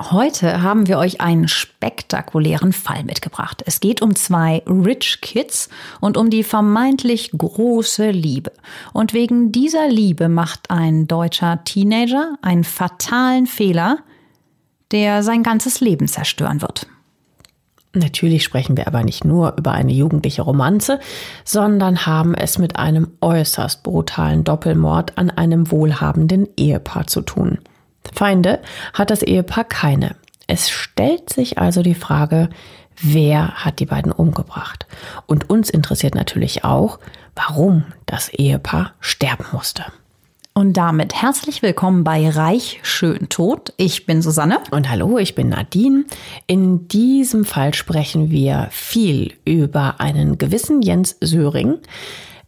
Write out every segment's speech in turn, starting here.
Heute haben wir euch einen spektakulären Fall mitgebracht. Es geht um zwei Rich Kids und um die vermeintlich große Liebe. Und wegen dieser Liebe macht ein deutscher Teenager einen fatalen Fehler, der sein ganzes Leben zerstören wird. Natürlich sprechen wir aber nicht nur über eine jugendliche Romanze, sondern haben es mit einem äußerst brutalen Doppelmord an einem wohlhabenden Ehepaar zu tun. Feinde hat das Ehepaar keine. Es stellt sich also die Frage, wer hat die beiden umgebracht? Und uns interessiert natürlich auch, warum das Ehepaar sterben musste. Und damit herzlich willkommen bei Reich Schön Tot. Ich bin Susanne. Und hallo, ich bin Nadine. In diesem Fall sprechen wir viel über einen gewissen Jens Söring.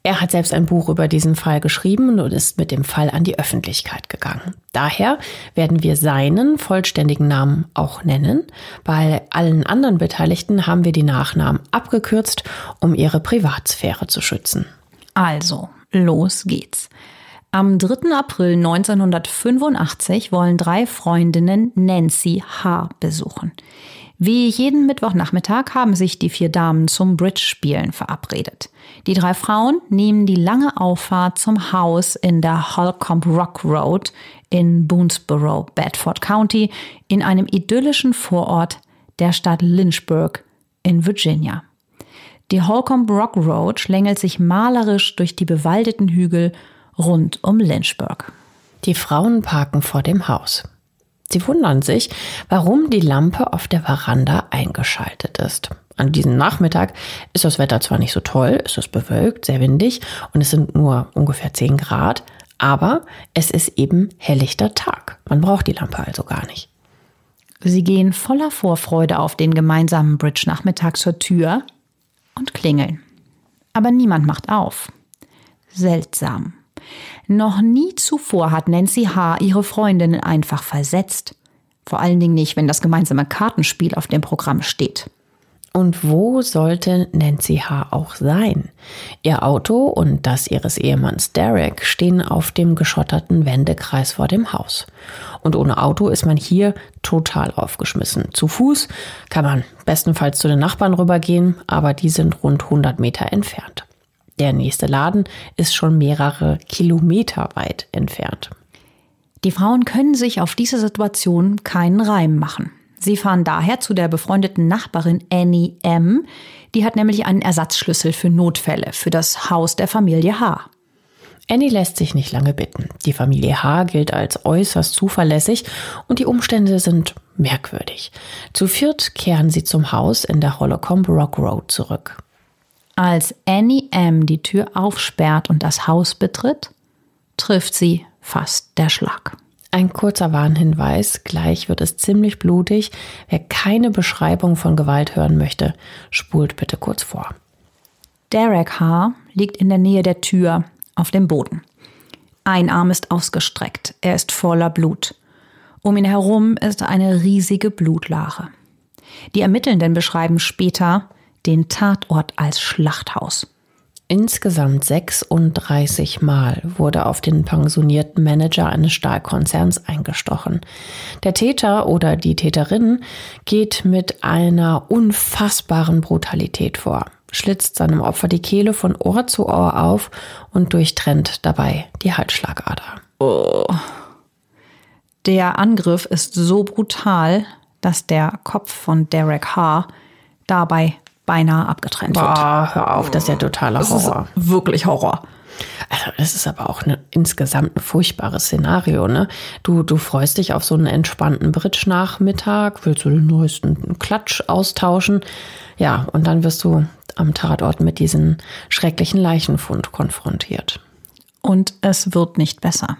Er hat selbst ein Buch über diesen Fall geschrieben und ist mit dem Fall an die Öffentlichkeit gegangen. Daher werden wir seinen vollständigen Namen auch nennen. Bei allen anderen Beteiligten haben wir die Nachnamen abgekürzt, um ihre Privatsphäre zu schützen. Also, los geht's. Am 3. April 1985 wollen drei Freundinnen Nancy H. besuchen. Wie jeden Mittwochnachmittag haben sich die vier Damen zum Bridge-Spielen verabredet. Die drei Frauen nehmen die lange Auffahrt zum Haus in der Holcomb Rock Road in Boonesboro, Bedford County, in einem idyllischen Vorort der Stadt Lynchburg in Virginia. Die Holcomb Rock Road schlängelt sich malerisch durch die bewaldeten Hügel rund um Lynchburg. Die Frauen parken vor dem Haus. Sie wundern sich, warum die Lampe auf der Veranda eingeschaltet ist. An diesem Nachmittag ist das Wetter zwar nicht so toll, es ist bewölkt, sehr windig und es sind nur ungefähr 10 Grad, aber es ist eben helllichter Tag. Man braucht die Lampe also gar nicht. Sie gehen voller Vorfreude auf den gemeinsamen Bridge-Nachmittag zur Tür und klingeln. Aber niemand macht auf. Seltsam. Noch nie zuvor hat Nancy H. ihre Freundinnen einfach versetzt. Vor allen Dingen nicht, wenn das gemeinsame Kartenspiel auf dem Programm steht. Und wo sollte Nancy H. auch sein? Ihr Auto und das ihres Ehemanns Derek stehen auf dem geschotterten Wendekreis vor dem Haus. Und ohne Auto ist man hier total aufgeschmissen. Zu Fuß kann man bestenfalls zu den Nachbarn rübergehen, aber die sind rund 100 Meter entfernt. Der nächste Laden ist schon mehrere Kilometer weit entfernt. Die Frauen können sich auf diese Situation keinen Reim machen. Sie fahren daher zu der befreundeten Nachbarin Annie M. Die hat nämlich einen Ersatzschlüssel für Notfälle für das Haus der Familie H. Annie lässt sich nicht lange bitten. Die Familie H gilt als äußerst zuverlässig und die Umstände sind merkwürdig. Zu viert kehren sie zum Haus in der Holocomb Rock Road zurück. Als Annie M. die Tür aufsperrt und das Haus betritt, trifft sie fast der Schlag. Ein kurzer Warnhinweis, gleich wird es ziemlich blutig. Wer keine Beschreibung von Gewalt hören möchte, spult bitte kurz vor. Derek H. liegt in der Nähe der Tür auf dem Boden. Ein Arm ist ausgestreckt, er ist voller Blut. Um ihn herum ist eine riesige Blutlache. Die Ermittelnden beschreiben später, den Tatort als Schlachthaus. Insgesamt 36 Mal wurde auf den pensionierten Manager eines Stahlkonzerns eingestochen. Der Täter oder die Täterin geht mit einer unfassbaren Brutalität vor, schlitzt seinem Opfer die Kehle von Ohr zu Ohr auf und durchtrennt dabei die Halsschlagader. Oh. Der Angriff ist so brutal, dass der Kopf von Derek H. dabei beinahe abgetrennt wird. Boah, hör auf, das ist ja totaler Horror. Das ist wirklich Horror. Also das ist aber auch eine, insgesamt ein furchtbares Szenario. Ne? Du, du freust dich auf so einen entspannten Bridge-Nachmittag, willst du den neuesten Klatsch austauschen. Ja, und dann wirst du am Tatort mit diesem schrecklichen Leichenfund konfrontiert. Und es wird nicht besser.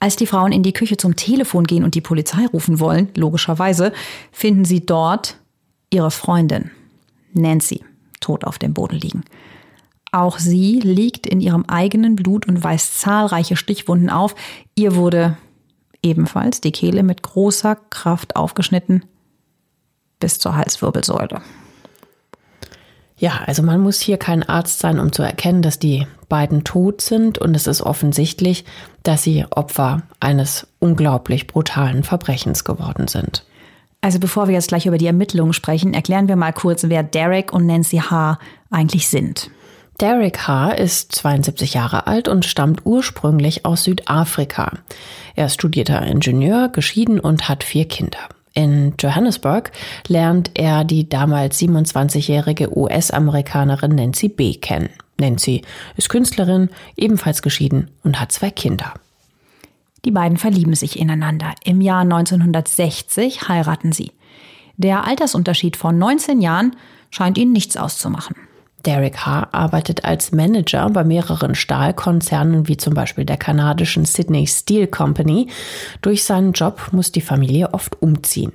Als die Frauen in die Küche zum Telefon gehen und die Polizei rufen wollen, logischerweise, finden sie dort ihre Freundin, Nancy, tot auf dem Boden liegen. Auch sie liegt in ihrem eigenen Blut und weist zahlreiche Stichwunden auf. Ihr wurde ebenfalls die Kehle mit großer Kraft aufgeschnitten bis zur Halswirbelsäule. Ja, also man muss hier kein Arzt sein, um zu erkennen, dass die beiden tot sind und es ist offensichtlich, dass sie Opfer eines unglaublich brutalen Verbrechens geworden sind. Also bevor wir jetzt gleich über die Ermittlungen sprechen, erklären wir mal kurz, wer Derek und Nancy H. eigentlich sind. Derek H. ist 72 Jahre alt und stammt ursprünglich aus Südafrika. Er ist studierter Ingenieur, geschieden und hat vier Kinder. In Johannesburg lernt er die damals 27-jährige US-Amerikanerin Nancy B. kennen. Nancy ist Künstlerin, ebenfalls geschieden und hat zwei Kinder. Die beiden verlieben sich ineinander. Im Jahr 1960 heiraten sie. Der Altersunterschied von 19 Jahren scheint ihnen nichts auszumachen. Derek H. arbeitet als Manager bei mehreren Stahlkonzernen wie zum Beispiel der kanadischen Sydney Steel Company. Durch seinen Job muss die Familie oft umziehen.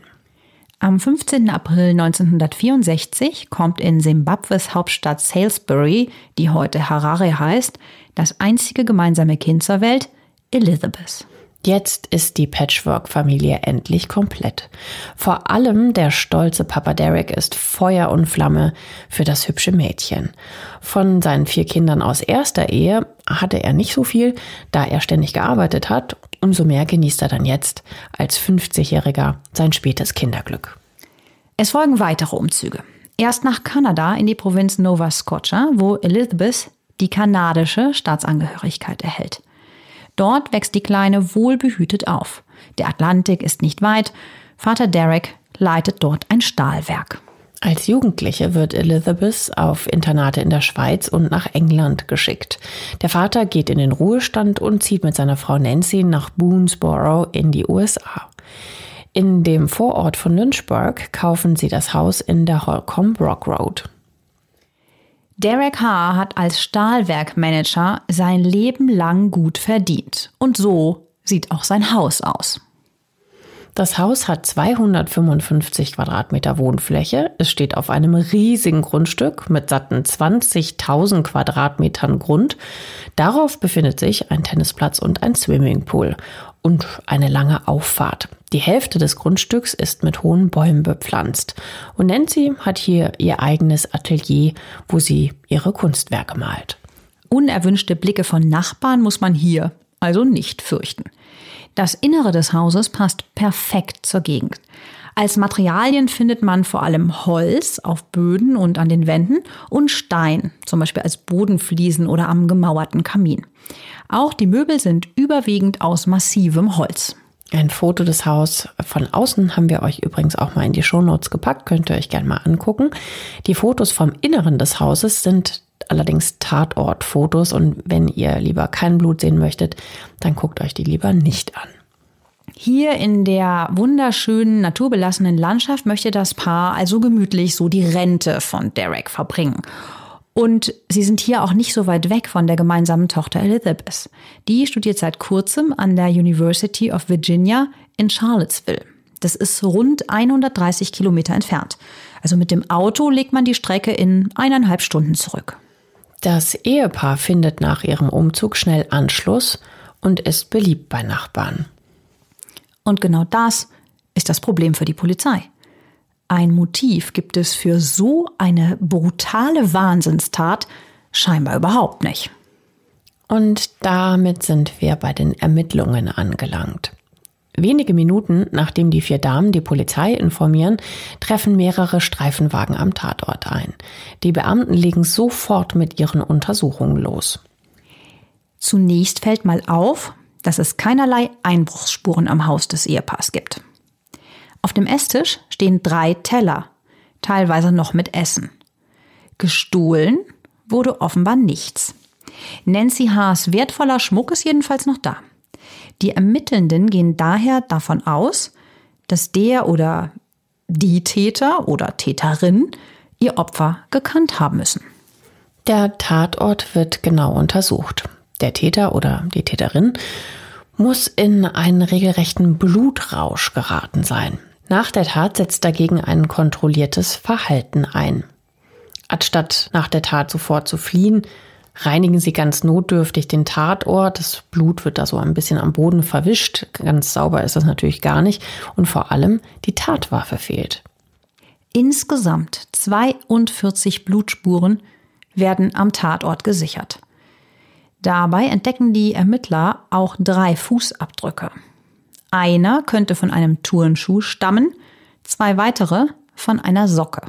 Am 15. April 1964 kommt in Simbabwes Hauptstadt Salisbury, die heute Harare heißt, das einzige gemeinsame Kind zur Welt, Elizabeth. Jetzt ist die Patchwork-Familie endlich komplett. Vor allem der stolze Papa Derek ist Feuer und Flamme für das hübsche Mädchen. Von seinen vier Kindern aus erster Ehe hatte er nicht so viel, da er ständig gearbeitet hat. Umso mehr genießt er dann jetzt als 50-Jähriger sein spätes Kinderglück. Es folgen weitere Umzüge. Erst nach Kanada in die Provinz Nova Scotia, wo Elizabeth die kanadische Staatsangehörigkeit erhält. Dort wächst die Kleine wohlbehütet auf. Der Atlantik ist nicht weit. Vater Derek leitet dort ein Stahlwerk. Als Jugendliche wird Elizabeth auf Internate in der Schweiz und nach England geschickt. Der Vater geht in den Ruhestand und zieht mit seiner Frau Nancy nach Boonesboro in die USA. In dem Vorort von Lynchburg kaufen sie das Haus in der Holcomb Rock Road. Derek H. hat als Stahlwerkmanager sein Leben lang gut verdient. Und so sieht auch sein Haus aus. Das Haus hat 255 Quadratmeter Wohnfläche. Es steht auf einem riesigen Grundstück mit satten 20.000 Quadratmetern Grund. Darauf befindet sich ein Tennisplatz und ein Swimmingpool und eine lange Auffahrt. Die Hälfte des Grundstücks ist mit hohen Bäumen bepflanzt. Und Nancy hat hier ihr eigenes Atelier, wo sie ihre Kunstwerke malt. Unerwünschte Blicke von Nachbarn muss man hier also nicht fürchten. Das Innere des Hauses passt perfekt zur Gegend. Als Materialien findet man vor allem Holz auf Böden und an den Wänden und Stein, zum Beispiel als Bodenfliesen oder am gemauerten Kamin. Auch die Möbel sind überwiegend aus massivem Holz. Ein Foto des Hauses von außen haben wir euch übrigens auch mal in die Shownotes gepackt, könnt ihr euch gerne mal angucken. Die Fotos vom Inneren des Hauses sind allerdings Tatortfotos und wenn ihr lieber kein Blut sehen möchtet, dann guckt euch die lieber nicht an. Hier in der wunderschönen, naturbelassenen Landschaft möchte das Paar also gemütlich so die Rente von Derek verbringen. Und sie sind hier auch nicht so weit weg von der gemeinsamen Tochter Elizabeth. Die studiert seit kurzem an der University of Virginia in Charlottesville. Das ist rund 130 Kilometer entfernt. Also mit dem Auto legt man die Strecke in eineinhalb Stunden zurück. Das Ehepaar findet nach ihrem Umzug schnell Anschluss und ist beliebt bei Nachbarn. Und genau das ist das Problem für die Polizei. Ein Motiv gibt es für so eine brutale Wahnsinnstat scheinbar überhaupt nicht. Und damit sind wir bei den Ermittlungen angelangt. Wenige Minuten nachdem die vier Damen die Polizei informieren, treffen mehrere Streifenwagen am Tatort ein. Die Beamten legen sofort mit ihren Untersuchungen los. Zunächst fällt mal auf, dass es keinerlei Einbruchsspuren am Haus des Ehepaars gibt. Auf dem Esstisch stehen drei Teller, teilweise noch mit Essen. Gestohlen wurde offenbar nichts. Nancy Haas wertvoller Schmuck ist jedenfalls noch da. Die Ermittelnden gehen daher davon aus, dass der oder die Täter oder Täterin ihr Opfer gekannt haben müssen. Der Tatort wird genau untersucht. Der Täter oder die Täterin muss in einen regelrechten Blutrausch geraten sein. Nach der Tat setzt dagegen ein kontrolliertes Verhalten ein. Anstatt nach der Tat sofort zu fliehen, reinigen sie ganz notdürftig den Tatort. Das Blut wird da so ein bisschen am Boden verwischt. Ganz sauber ist das natürlich gar nicht. Und vor allem die Tatwaffe fehlt. Insgesamt 42 Blutspuren werden am Tatort gesichert. Dabei entdecken die Ermittler auch drei Fußabdrücke. Einer könnte von einem Turnschuh stammen, zwei weitere von einer Socke.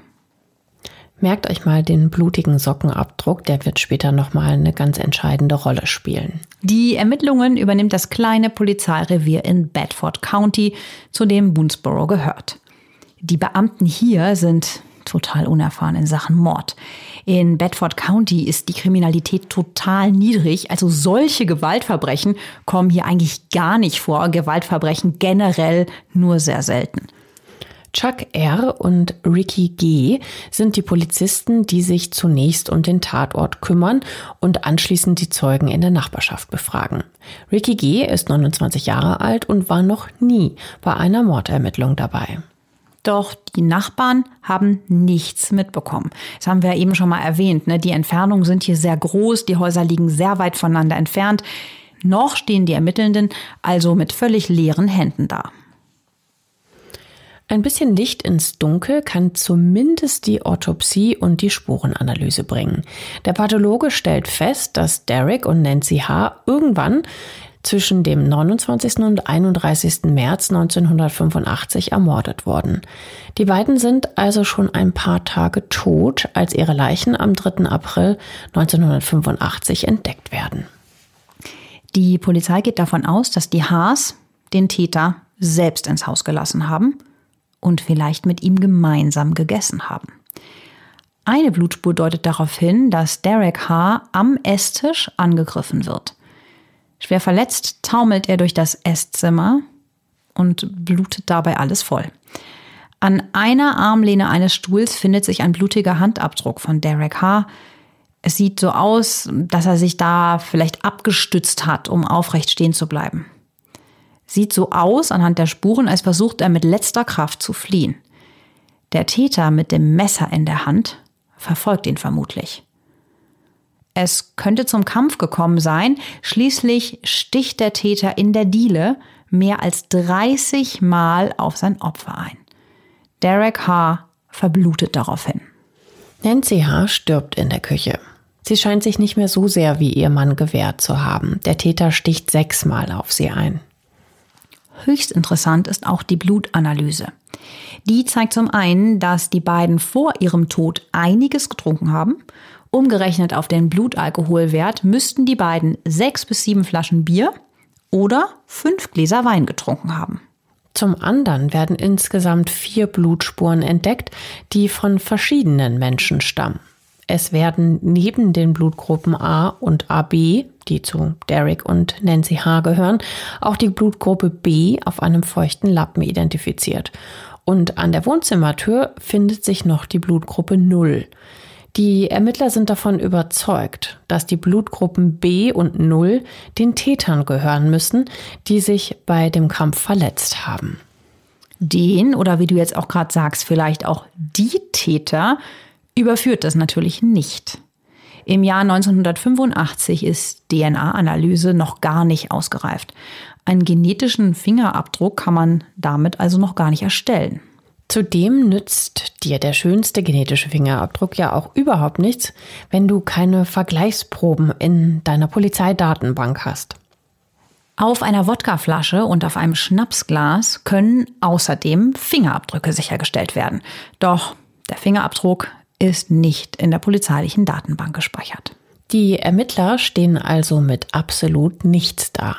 Merkt euch mal den blutigen Sockenabdruck, der wird später nochmal eine ganz entscheidende Rolle spielen. Die Ermittlungen übernimmt das kleine Polizeirevier in Bedford County, zu dem Boonesboro gehört. Die Beamten hier sind total unerfahren in Sachen Mord. In Bedford County ist die Kriminalität total niedrig, also solche Gewaltverbrechen kommen hier eigentlich gar nicht vor. Gewaltverbrechen generell nur sehr selten. Chuck R. und Ricky G. sind die Polizisten, die sich zunächst um den Tatort kümmern und anschließend die Zeugen in der Nachbarschaft befragen. Ricky G. ist 29 Jahre alt und war noch nie bei einer Mordermittlung dabei. Doch die Nachbarn haben nichts mitbekommen. Das haben wir eben schon mal erwähnt. Ne? Die Entfernungen sind hier sehr groß, die Häuser liegen sehr weit voneinander entfernt. Noch stehen die Ermittelnden also mit völlig leeren Händen da. Ein bisschen Licht ins Dunkel kann zumindest die Autopsie und die Spurenanalyse bringen. Der Pathologe stellt fest, dass Derek und Nancy H. irgendwann zwischen dem 29. und 31. März 1985 ermordet wurden. Die beiden sind also schon ein paar Tage tot, als ihre Leichen am 3. April 1985 entdeckt werden. Die Polizei geht davon aus, dass die Haas den Täter selbst ins Haus gelassen haben und vielleicht mit ihm gemeinsam gegessen haben. Eine Blutspur deutet darauf hin, dass Derek H. am Esstisch angegriffen wird. Schwer verletzt taumelt er durch das Esszimmer und blutet dabei alles voll. An einer Armlehne eines Stuhls findet sich ein blutiger Handabdruck von Derek H. Es sieht so aus, dass er sich da vielleicht abgestützt hat, um aufrecht stehen zu bleiben. Sieht so aus anhand der Spuren, als versucht er mit letzter Kraft zu fliehen. Der Täter mit dem Messer in der Hand verfolgt ihn vermutlich. Es könnte zum Kampf gekommen sein, schließlich sticht der Täter in der Diele mehr als 30 Mal auf sein Opfer ein. Derek H. verblutet daraufhin. Nancy H. stirbt in der Küche. Sie scheint sich nicht mehr so sehr wie ihr Mann gewehrt zu haben. Der Täter sticht sechsmal auf sie ein. Höchst interessant ist auch die Blutanalyse. Die zeigt zum einen, dass die beiden vor ihrem Tod einiges getrunken haben. Umgerechnet auf den Blutalkoholwert müssten die beiden sechs bis sieben Flaschen Bier oder fünf Gläser Wein getrunken haben. Zum anderen werden insgesamt vier Blutspuren entdeckt, die von verschiedenen Menschen stammen. Es werden neben den Blutgruppen A und AB, die zu Derek und Nancy H. gehören, auch die Blutgruppe B auf einem feuchten Lappen identifiziert. Und an der Wohnzimmertür findet sich noch die Blutgruppe 0. Die Ermittler sind davon überzeugt, dass die Blutgruppen B und 0 den Tätern gehören müssen, die sich bei dem Kampf verletzt haben. Den oder wie du jetzt auch gerade sagst, vielleicht auch die Täter überführt das natürlich nicht. Im Jahr 1985 ist DNA-Analyse noch gar nicht ausgereift. Einen genetischen Fingerabdruck kann man damit also noch gar nicht erstellen. Zudem nützt dir der schönste genetische Fingerabdruck ja auch überhaupt nichts, wenn du keine Vergleichsproben in deiner Polizeidatenbank hast. Auf einer Wodkaflasche und auf einem Schnapsglas können außerdem Fingerabdrücke sichergestellt werden. Doch der Fingerabdruck ist nicht in der polizeilichen Datenbank gespeichert. Die Ermittler stehen also mit absolut nichts da.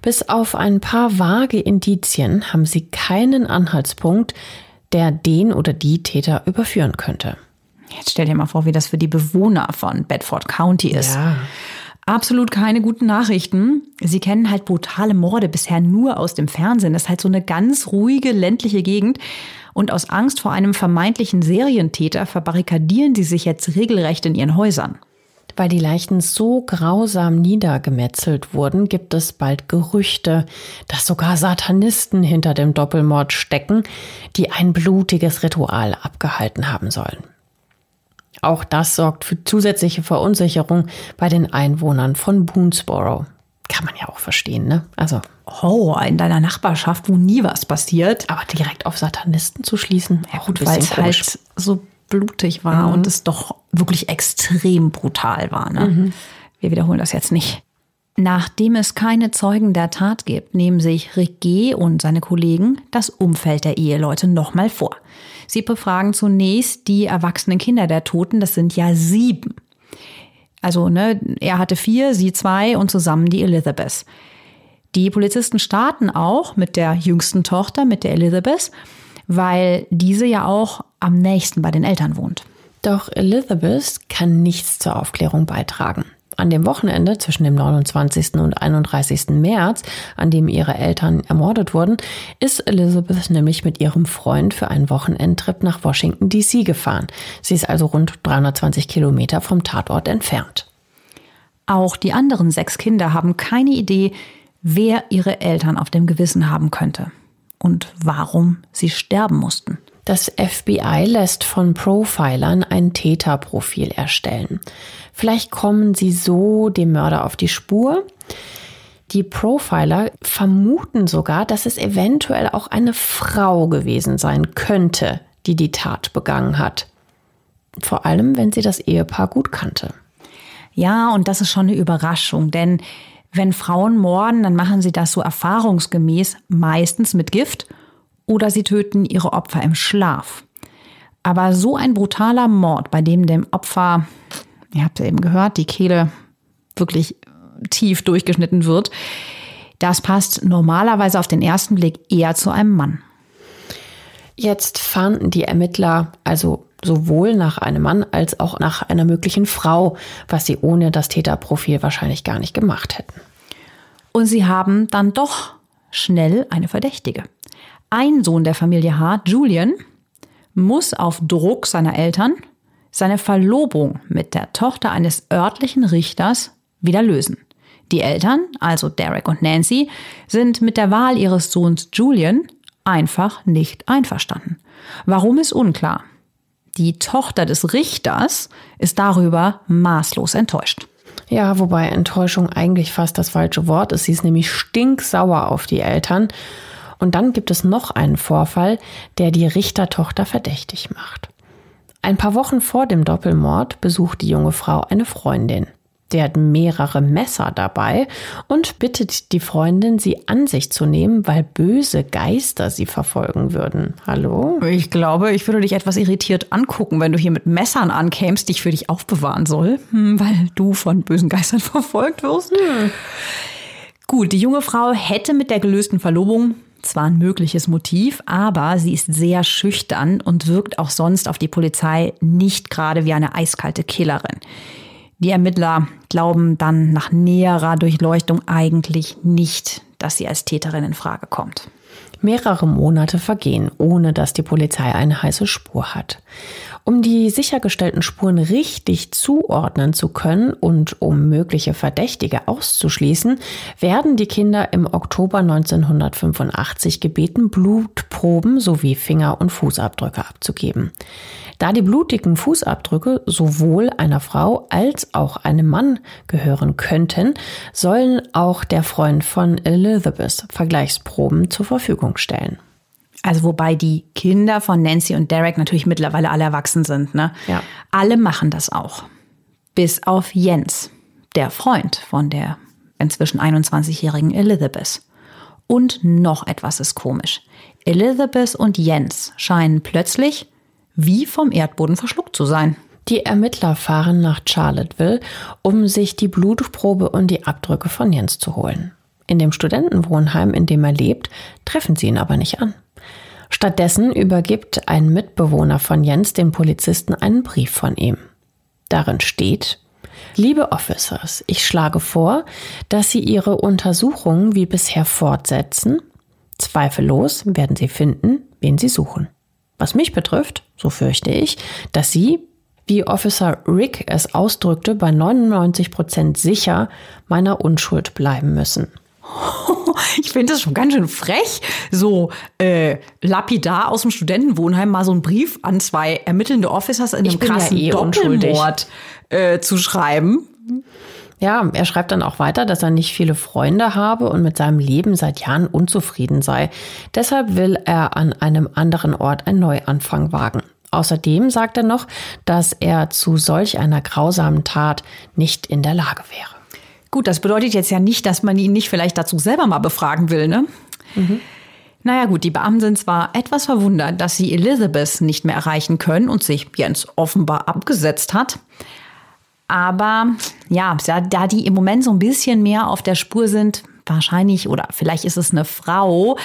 Bis auf ein paar vage Indizien haben sie keinen Anhaltspunkt, der den oder die Täter überführen könnte. Jetzt stell dir mal vor, wie das für die Bewohner von Bedford County ist. Ja. Absolut keine guten Nachrichten. Sie kennen halt brutale Morde bisher nur aus dem Fernsehen. Das ist halt so eine ganz ruhige ländliche Gegend. Und aus Angst vor einem vermeintlichen Serientäter verbarrikadieren sie sich jetzt regelrecht in ihren Häusern. Weil die Leichen so grausam niedergemetzelt wurden, gibt es bald Gerüchte, dass sogar Satanisten hinter dem Doppelmord stecken, die ein blutiges Ritual abgehalten haben sollen. Auch das sorgt für zusätzliche Verunsicherung bei den Einwohnern von Boonesboro. Kann man ja auch verstehen, ne? Also. Oh, in deiner Nachbarschaft, wo nie was passiert. Aber direkt auf Satanisten zu schließen, ja, gut, weil es halt so blutig war mhm. und es doch wirklich extrem brutal war. Ne? Mhm. Wir wiederholen das jetzt nicht. Nachdem es keine Zeugen der Tat gibt, nehmen sich Rick G. und seine Kollegen das Umfeld der Eheleute nochmal vor. Sie befragen zunächst die erwachsenen Kinder der Toten, das sind ja sieben. Also, ne, er hatte vier, sie zwei und zusammen die Elizabeth. Die Polizisten starten auch mit der jüngsten Tochter, mit der Elizabeth, weil diese ja auch am nächsten bei den Eltern wohnt. Doch Elizabeth kann nichts zur Aufklärung beitragen. An dem Wochenende zwischen dem 29. und 31. März, an dem ihre Eltern ermordet wurden, ist Elizabeth nämlich mit ihrem Freund für einen Wochenendtrip nach Washington DC gefahren. Sie ist also rund 320 Kilometer vom Tatort entfernt. Auch die anderen sechs Kinder haben keine Idee, wer ihre Eltern auf dem Gewissen haben könnte und warum sie sterben mussten. Das FBI lässt von Profilern ein Täterprofil erstellen. Vielleicht kommen sie so dem Mörder auf die Spur. Die Profiler vermuten sogar, dass es eventuell auch eine Frau gewesen sein könnte, die die Tat begangen hat. Vor allem, wenn sie das Ehepaar gut kannte. Ja, und das ist schon eine Überraschung, denn wenn Frauen morden, dann machen sie das so erfahrungsgemäß meistens mit Gift oder sie töten ihre Opfer im Schlaf. Aber so ein brutaler Mord, bei dem dem Opfer, ihr habt ja eben gehört, die Kehle wirklich tief durchgeschnitten wird, das passt normalerweise auf den ersten Blick eher zu einem Mann. Jetzt fahnden die Ermittler also sowohl nach einem Mann als auch nach einer möglichen Frau, was sie ohne das Täterprofil wahrscheinlich gar nicht gemacht hätten. Und sie haben dann doch schnell eine Verdächtige. Ein Sohn der Familie Hart, Julian, muss auf Druck seiner Eltern seine Verlobung mit der Tochter eines örtlichen Richters wieder lösen. Die Eltern, also Derek und Nancy, sind mit der Wahl ihres Sohns Julian einfach nicht einverstanden. Warum ist unklar. Die Tochter des Richters ist darüber maßlos enttäuscht. Ja, wobei Enttäuschung eigentlich fast das falsche Wort ist. Sie ist nämlich stinksauer auf die Eltern. Und dann gibt es noch einen Vorfall, der die Richtertochter verdächtig macht. Ein paar Wochen vor dem Doppelmord besucht die junge Frau eine Freundin. Der hat mehrere Messer dabei und bittet die Freundin, sie an sich zu nehmen, weil böse Geister sie verfolgen würden. Hallo? Ich glaube, ich würde dich etwas irritiert angucken, wenn du hier mit Messern ankämst, die ich für dich aufbewahren soll, hm, weil du von bösen Geistern verfolgt wirst. Hm. Gut, die junge Frau hätte mit der gelösten Verlobung zwar ein mögliches Motiv, aber sie ist sehr schüchtern und wirkt auch sonst auf die Polizei nicht gerade wie eine eiskalte Killerin. Die Ermittler glauben dann nach näherer Durchleuchtung eigentlich nicht, dass sie als Täterin in Frage kommt. Mehrere Monate vergehen, ohne dass die Polizei eine heiße Spur hat. Um die sichergestellten Spuren richtig zuordnen zu können und um mögliche Verdächtige auszuschließen, werden die Kinder im Oktober 1985 gebeten, Blutproben sowie Finger- und Fußabdrücke abzugeben. Da die blutigen Fußabdrücke sowohl einer Frau als auch einem Mann gehören könnten, sollen auch der Freund von Elizabeth Vergleichsproben zur Verfügung stellen. Also wobei die Kinder von Nancy und Derek natürlich mittlerweile alle erwachsen sind. Ne? Ja. Alle machen das auch. Bis auf Jens, der Freund von der inzwischen 21-jährigen Elizabeth. Und noch etwas ist komisch. Elizabeth und Jens scheinen plötzlich wie vom Erdboden verschluckt zu sein. Die Ermittler fahren nach Charlotteville, um sich die Blutprobe und die Abdrücke von Jens zu holen. In dem Studentenwohnheim, in dem er lebt, treffen sie ihn aber nicht an. Stattdessen übergibt ein Mitbewohner von Jens dem Polizisten einen Brief von ihm. Darin steht, Liebe Officers, ich schlage vor, dass Sie Ihre Untersuchungen wie bisher fortsetzen. Zweifellos werden Sie finden, wen Sie suchen. Was mich betrifft, so fürchte ich, dass Sie, wie Officer Rick es ausdrückte, bei 99 Prozent sicher meiner Unschuld bleiben müssen. Ich finde das schon ganz schön frech, so äh, lapidar aus dem Studentenwohnheim mal so einen Brief an zwei ermittelnde Officers in einem bin ja krassen eh Doppelmord äh, zu schreiben. Ja, er schreibt dann auch weiter, dass er nicht viele Freunde habe und mit seinem Leben seit Jahren unzufrieden sei. Deshalb will er an einem anderen Ort einen Neuanfang wagen. Außerdem sagt er noch, dass er zu solch einer grausamen Tat nicht in der Lage wäre. Gut, das bedeutet jetzt ja nicht, dass man ihn nicht vielleicht dazu selber mal befragen will, ne? Naja gut, die Beamten sind zwar etwas verwundert, dass sie Elizabeth nicht mehr erreichen können und sich Jens offenbar abgesetzt hat. Aber ja, da die im Moment so ein bisschen mehr auf der Spur sind, wahrscheinlich oder vielleicht ist es eine Frau,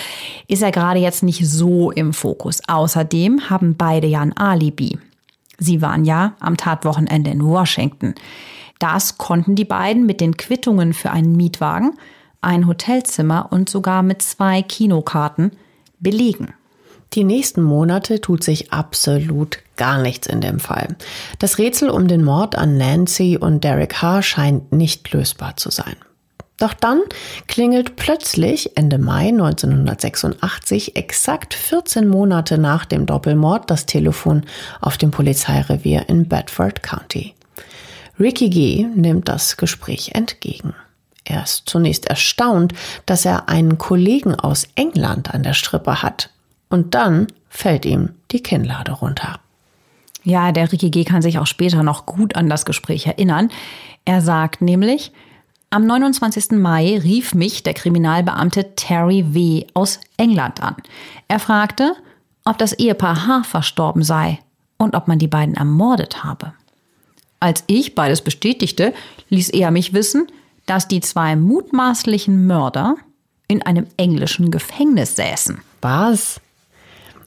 ist er gerade jetzt nicht so im Fokus. Außerdem haben beide ja ein Alibi. Sie waren ja am Tatwochenende in Washington. Das konnten die beiden mit den Quittungen für einen Mietwagen, ein Hotelzimmer und sogar mit zwei Kinokarten belegen. Die nächsten Monate tut sich absolut gar nichts in dem Fall. Das Rätsel um den Mord an Nancy und Derek Haar scheint nicht lösbar zu sein. Doch dann klingelt plötzlich Ende Mai 1986, exakt 14 Monate nach dem Doppelmord, das Telefon auf dem Polizeirevier in Bedford County. Ricky G. nimmt das Gespräch entgegen. Er ist zunächst erstaunt, dass er einen Kollegen aus England an der Strippe hat. Und dann fällt ihm die Kinnlade runter. Ja, der Ricky G. kann sich auch später noch gut an das Gespräch erinnern. Er sagt nämlich, am 29. Mai rief mich der Kriminalbeamte Terry W. aus England an. Er fragte, ob das Ehepaar H. verstorben sei und ob man die beiden ermordet habe. Als ich beides bestätigte, ließ er mich wissen, dass die zwei mutmaßlichen Mörder in einem englischen Gefängnis säßen. Was?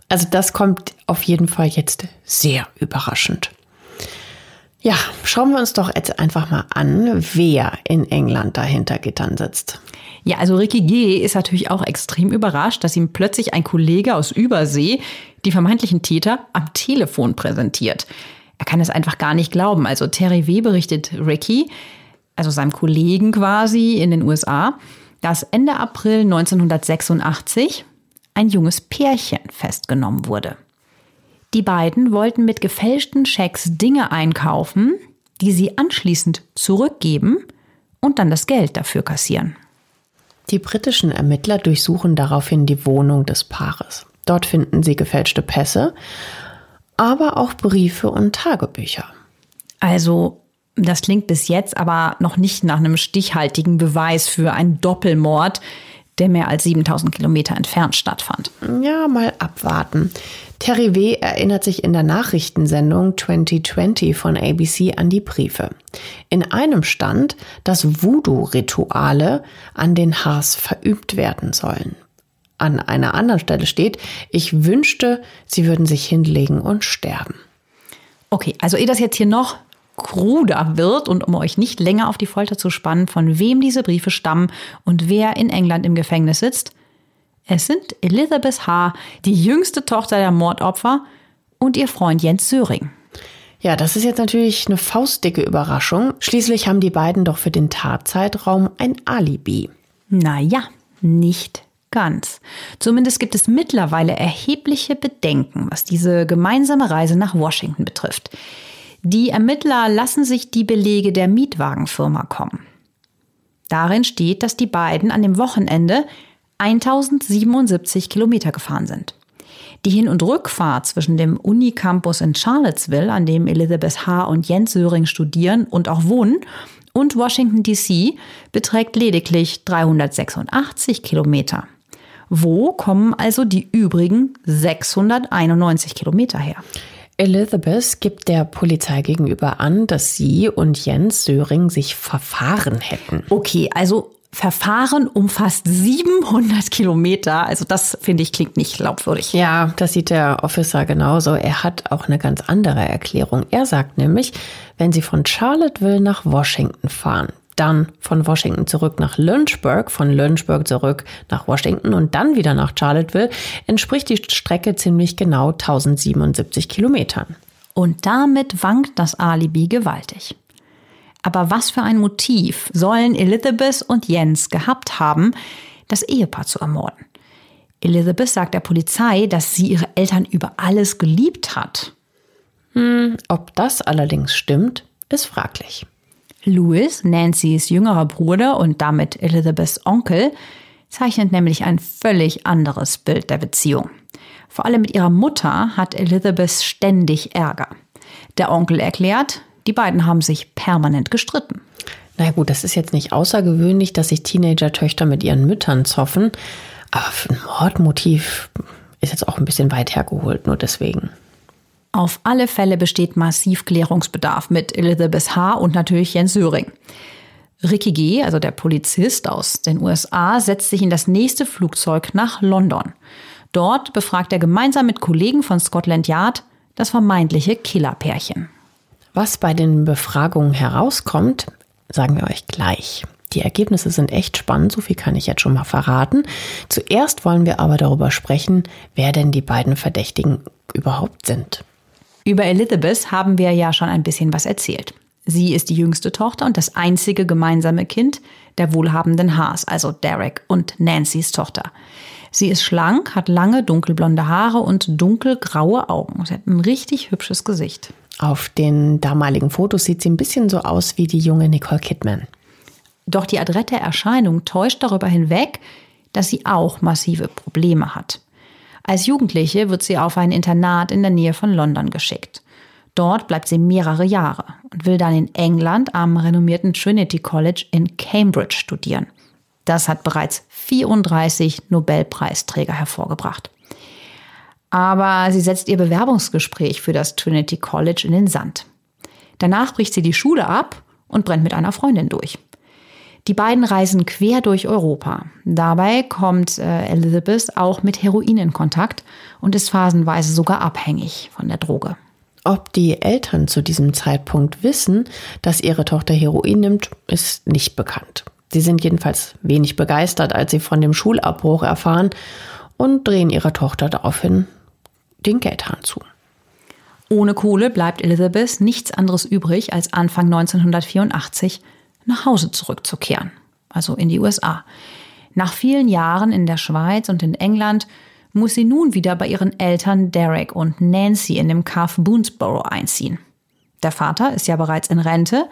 Also das kommt auf jeden Fall jetzt sehr überraschend. Ja, schauen wir uns doch jetzt einfach mal an, wer in England dahinter Gittern sitzt. Ja, also Ricky G. ist natürlich auch extrem überrascht, dass ihm plötzlich ein Kollege aus Übersee die vermeintlichen Täter am Telefon präsentiert. Er kann es einfach gar nicht glauben. Also Terry W. berichtet Ricky, also seinem Kollegen quasi in den USA, dass Ende April 1986 ein junges Pärchen festgenommen wurde. Die beiden wollten mit gefälschten Schecks Dinge einkaufen, die sie anschließend zurückgeben und dann das Geld dafür kassieren. Die britischen Ermittler durchsuchen daraufhin die Wohnung des Paares. Dort finden sie gefälschte Pässe, aber auch Briefe und Tagebücher. Also, das klingt bis jetzt aber noch nicht nach einem stichhaltigen Beweis für einen Doppelmord, der mehr als 7000 Kilometer entfernt stattfand. Ja, mal abwarten. Terry W. erinnert sich in der Nachrichtensendung 2020 von ABC an die Briefe. In einem stand, dass Voodoo-Rituale an den Haars verübt werden sollen. An einer anderen Stelle steht, ich wünschte, sie würden sich hinlegen und sterben. Okay, also ehe das jetzt hier noch kruder wird und um euch nicht länger auf die Folter zu spannen, von wem diese Briefe stammen und wer in England im Gefängnis sitzt, es sind Elizabeth H., die jüngste Tochter der Mordopfer, und ihr Freund Jens Söring. Ja, das ist jetzt natürlich eine faustdicke Überraschung. Schließlich haben die beiden doch für den Tatzeitraum ein Alibi. Naja, nicht ganz. Zumindest gibt es mittlerweile erhebliche Bedenken, was diese gemeinsame Reise nach Washington betrifft. Die Ermittler lassen sich die Belege der Mietwagenfirma kommen. Darin steht, dass die beiden an dem Wochenende 1077 Kilometer gefahren sind. Die Hin- und Rückfahrt zwischen dem Unicampus in Charlottesville, an dem Elizabeth H. und Jens Söring studieren und auch wohnen, und Washington DC beträgt lediglich 386 Kilometer. Wo kommen also die übrigen 691 Kilometer her? Elizabeth gibt der Polizei gegenüber an, dass sie und Jens Söring sich verfahren hätten. Okay, also Verfahren umfasst 700 Kilometer. Also das finde ich klingt nicht glaubwürdig. Ja, das sieht der Officer genauso. Er hat auch eine ganz andere Erklärung. Er sagt nämlich, wenn Sie von Charlottesville nach Washington fahren, dann von Washington zurück nach Lynchburg, von Lynchburg zurück nach Washington und dann wieder nach Charlottesville, entspricht die Strecke ziemlich genau 1077 Kilometern. Und damit wankt das Alibi gewaltig. Aber was für ein Motiv sollen Elizabeth und Jens gehabt haben, das Ehepaar zu ermorden? Elizabeth sagt der Polizei, dass sie ihre Eltern über alles geliebt hat. Hm, ob das allerdings stimmt, ist fraglich. Louis, Nancys jüngerer Bruder und damit Elizabeths Onkel, zeichnet nämlich ein völlig anderes Bild der Beziehung. Vor allem mit ihrer Mutter hat Elizabeth ständig Ärger. Der Onkel erklärt, die beiden haben sich permanent gestritten. Na gut, das ist jetzt nicht außergewöhnlich, dass sich Teenager-Töchter mit ihren Müttern zoffen. Aber für ein Mordmotiv ist jetzt auch ein bisschen weit hergeholt, nur deswegen. Auf alle Fälle besteht massiv Klärungsbedarf mit Elizabeth H. und natürlich Jens Söring. Ricky G., also der Polizist aus den USA, setzt sich in das nächste Flugzeug nach London. Dort befragt er gemeinsam mit Kollegen von Scotland Yard das vermeintliche Killerpärchen. Was bei den Befragungen herauskommt, sagen wir euch gleich. Die Ergebnisse sind echt spannend, so viel kann ich jetzt schon mal verraten. Zuerst wollen wir aber darüber sprechen, wer denn die beiden Verdächtigen überhaupt sind. Über Elizabeth haben wir ja schon ein bisschen was erzählt. Sie ist die jüngste Tochter und das einzige gemeinsame Kind der wohlhabenden Haas, also Derek und Nancys Tochter. Sie ist schlank, hat lange dunkelblonde Haare und dunkelgraue Augen. Sie hat ein richtig hübsches Gesicht. Auf den damaligen Fotos sieht sie ein bisschen so aus wie die junge Nicole Kidman. Doch die adrette Erscheinung täuscht darüber hinweg, dass sie auch massive Probleme hat. Als Jugendliche wird sie auf ein Internat in der Nähe von London geschickt. Dort bleibt sie mehrere Jahre und will dann in England am renommierten Trinity College in Cambridge studieren. Das hat bereits 34 Nobelpreisträger hervorgebracht aber sie setzt ihr Bewerbungsgespräch für das Trinity College in den Sand. Danach bricht sie die Schule ab und brennt mit einer Freundin durch. Die beiden reisen quer durch Europa. Dabei kommt äh, Elizabeth auch mit Heroin in Kontakt und ist phasenweise sogar abhängig von der Droge. Ob die Eltern zu diesem Zeitpunkt wissen, dass ihre Tochter Heroin nimmt, ist nicht bekannt. Sie sind jedenfalls wenig begeistert, als sie von dem Schulabbruch erfahren und drehen ihrer Tochter daraufhin den Geldhahn zu. Ohne Kohle bleibt Elizabeth nichts anderes übrig, als Anfang 1984 nach Hause zurückzukehren, also in die USA. Nach vielen Jahren in der Schweiz und in England muss sie nun wieder bei ihren Eltern Derek und Nancy in dem Calf Boonesboro einziehen. Der Vater ist ja bereits in Rente.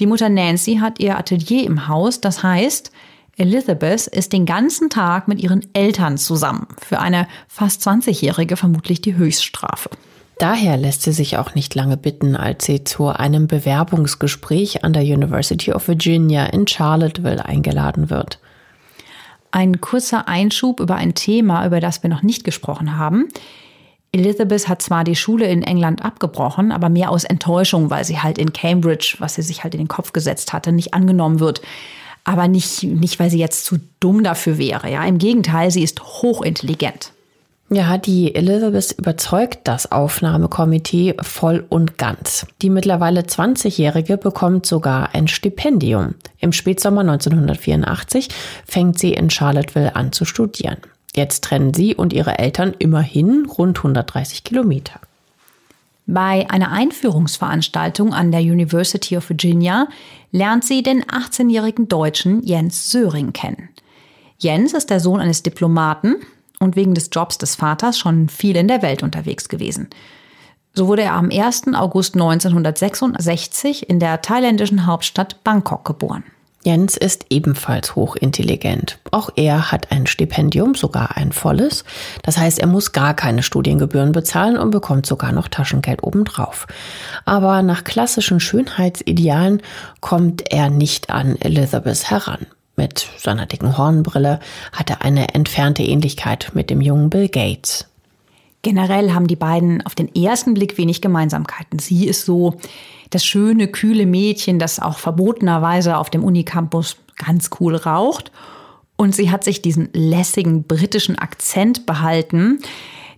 Die Mutter Nancy hat ihr Atelier im Haus. Das heißt, Elizabeth ist den ganzen Tag mit ihren Eltern zusammen. Für eine fast 20-Jährige vermutlich die Höchststrafe. Daher lässt sie sich auch nicht lange bitten, als sie zu einem Bewerbungsgespräch an der University of Virginia in Charlottesville eingeladen wird. Ein kurzer Einschub über ein Thema, über das wir noch nicht gesprochen haben. Elizabeth hat zwar die Schule in England abgebrochen, aber mehr aus Enttäuschung, weil sie halt in Cambridge, was sie sich halt in den Kopf gesetzt hatte, nicht angenommen wird aber nicht, nicht, weil sie jetzt zu dumm dafür wäre. Ja, im Gegenteil, sie ist hochintelligent. Ja, die Elizabeth überzeugt das Aufnahmekomitee voll und ganz. Die mittlerweile 20-Jährige bekommt sogar ein Stipendium. Im Spätsommer 1984 fängt sie in Charlottesville an zu studieren. Jetzt trennen sie und ihre Eltern immerhin rund 130 Kilometer. Bei einer Einführungsveranstaltung an der University of Virginia lernt sie den 18-jährigen Deutschen Jens Söring kennen. Jens ist der Sohn eines Diplomaten und wegen des Jobs des Vaters schon viel in der Welt unterwegs gewesen. So wurde er am 1. August 1966 in der thailändischen Hauptstadt Bangkok geboren. Jens ist ebenfalls hochintelligent. Auch er hat ein Stipendium, sogar ein volles. Das heißt, er muss gar keine Studiengebühren bezahlen und bekommt sogar noch Taschengeld obendrauf. Aber nach klassischen Schönheitsidealen kommt er nicht an Elizabeth heran. Mit seiner dicken Hornbrille hat er eine entfernte Ähnlichkeit mit dem jungen Bill Gates. Generell haben die beiden auf den ersten Blick wenig Gemeinsamkeiten. Sie ist so das schöne, kühle Mädchen, das auch verbotenerweise auf dem Unicampus ganz cool raucht. Und sie hat sich diesen lässigen britischen Akzent behalten,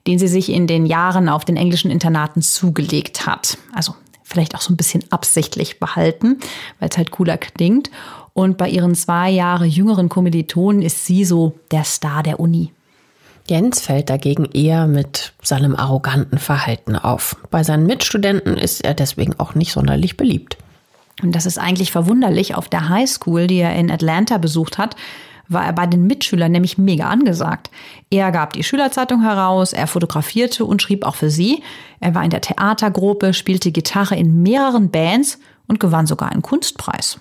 den sie sich in den Jahren auf den englischen Internaten zugelegt hat. Also vielleicht auch so ein bisschen absichtlich behalten, weil es halt cooler klingt. Und bei ihren zwei Jahre jüngeren Kommilitonen ist sie so der Star der Uni. Jens fällt dagegen eher mit seinem arroganten Verhalten auf. Bei seinen Mitstudenten ist er deswegen auch nicht sonderlich beliebt. Und das ist eigentlich verwunderlich. Auf der Highschool, die er in Atlanta besucht hat, war er bei den Mitschülern nämlich mega angesagt. Er gab die Schülerzeitung heraus, er fotografierte und schrieb auch für sie. Er war in der Theatergruppe, spielte Gitarre in mehreren Bands und gewann sogar einen Kunstpreis.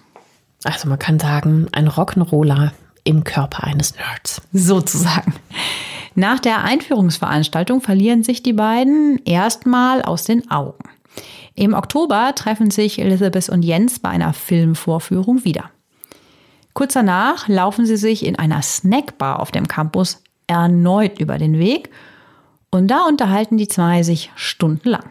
Also man kann sagen, ein Rock'n'Roller im Körper eines Nerds. Sozusagen. Nach der Einführungsveranstaltung verlieren sich die beiden erstmal aus den Augen. Im Oktober treffen sich Elizabeth und Jens bei einer Filmvorführung wieder. Kurz danach laufen sie sich in einer Snackbar auf dem Campus erneut über den Weg und da unterhalten die zwei sich stundenlang.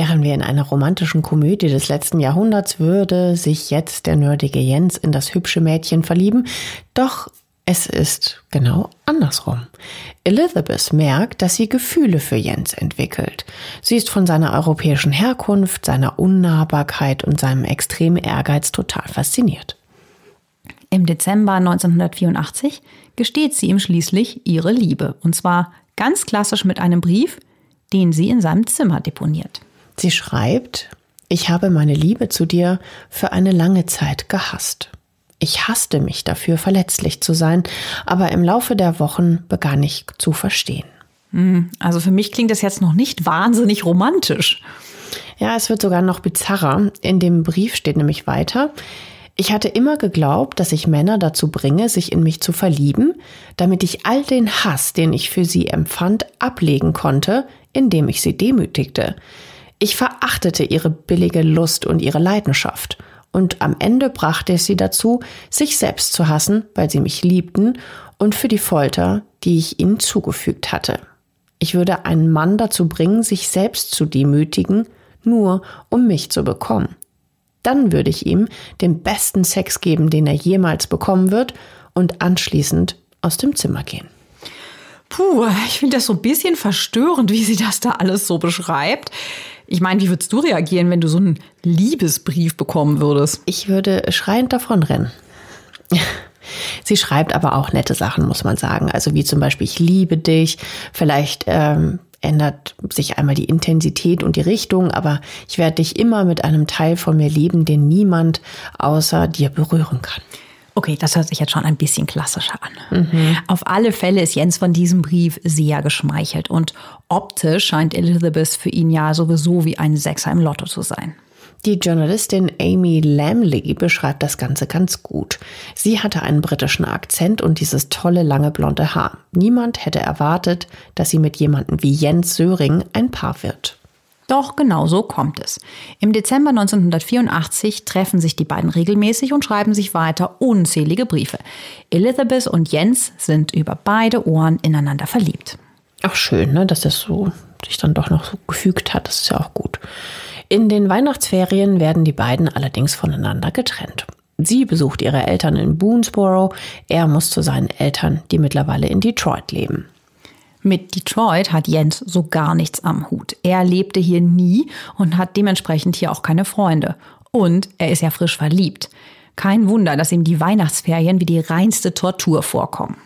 Wären wir in einer romantischen Komödie des letzten Jahrhunderts, würde sich jetzt der nerdige Jens in das hübsche Mädchen verlieben. Doch es ist genau andersrum. Elizabeth merkt, dass sie Gefühle für Jens entwickelt. Sie ist von seiner europäischen Herkunft, seiner Unnahbarkeit und seinem extremen Ehrgeiz total fasziniert. Im Dezember 1984 gesteht sie ihm schließlich ihre Liebe. Und zwar ganz klassisch mit einem Brief, den sie in seinem Zimmer deponiert. Sie schreibt, ich habe meine Liebe zu dir für eine lange Zeit gehasst. Ich hasste mich dafür, verletzlich zu sein, aber im Laufe der Wochen begann ich zu verstehen. Hm, also für mich klingt das jetzt noch nicht wahnsinnig romantisch. Ja, es wird sogar noch bizarrer. In dem Brief steht nämlich weiter, ich hatte immer geglaubt, dass ich Männer dazu bringe, sich in mich zu verlieben, damit ich all den Hass, den ich für sie empfand, ablegen konnte, indem ich sie demütigte. Ich verachtete ihre billige Lust und ihre Leidenschaft. Und am Ende brachte ich sie dazu, sich selbst zu hassen, weil sie mich liebten und für die Folter, die ich ihnen zugefügt hatte. Ich würde einen Mann dazu bringen, sich selbst zu demütigen, nur um mich zu bekommen. Dann würde ich ihm den besten Sex geben, den er jemals bekommen wird, und anschließend aus dem Zimmer gehen. Puh, ich finde das so ein bisschen verstörend, wie sie das da alles so beschreibt. Ich meine, wie würdest du reagieren, wenn du so einen Liebesbrief bekommen würdest? Ich würde schreiend davonrennen. Sie schreibt aber auch nette Sachen, muss man sagen. Also wie zum Beispiel, ich liebe dich. Vielleicht ähm, ändert sich einmal die Intensität und die Richtung, aber ich werde dich immer mit einem Teil von mir lieben, den niemand außer dir berühren kann. Okay, das hört sich jetzt schon ein bisschen klassischer an. Mhm. Auf alle Fälle ist Jens von diesem Brief sehr geschmeichelt und optisch scheint Elizabeth für ihn ja sowieso wie ein Sechser im Lotto zu sein. Die Journalistin Amy Lamley beschreibt das Ganze ganz gut. Sie hatte einen britischen Akzent und dieses tolle lange blonde Haar. Niemand hätte erwartet, dass sie mit jemandem wie Jens Söring ein Paar wird. Doch genau so kommt es. Im Dezember 1984 treffen sich die beiden regelmäßig und schreiben sich weiter unzählige Briefe. Elizabeth und Jens sind über beide Ohren ineinander verliebt. Auch schön, ne, dass das so sich dann doch noch so gefügt hat. Das ist ja auch gut. In den Weihnachtsferien werden die beiden allerdings voneinander getrennt. Sie besucht ihre Eltern in Boonesboro, er muss zu seinen Eltern, die mittlerweile in Detroit leben. Mit Detroit hat Jens so gar nichts am Hut. Er lebte hier nie und hat dementsprechend hier auch keine Freunde. Und er ist ja frisch verliebt. Kein Wunder, dass ihm die Weihnachtsferien wie die reinste Tortur vorkommen.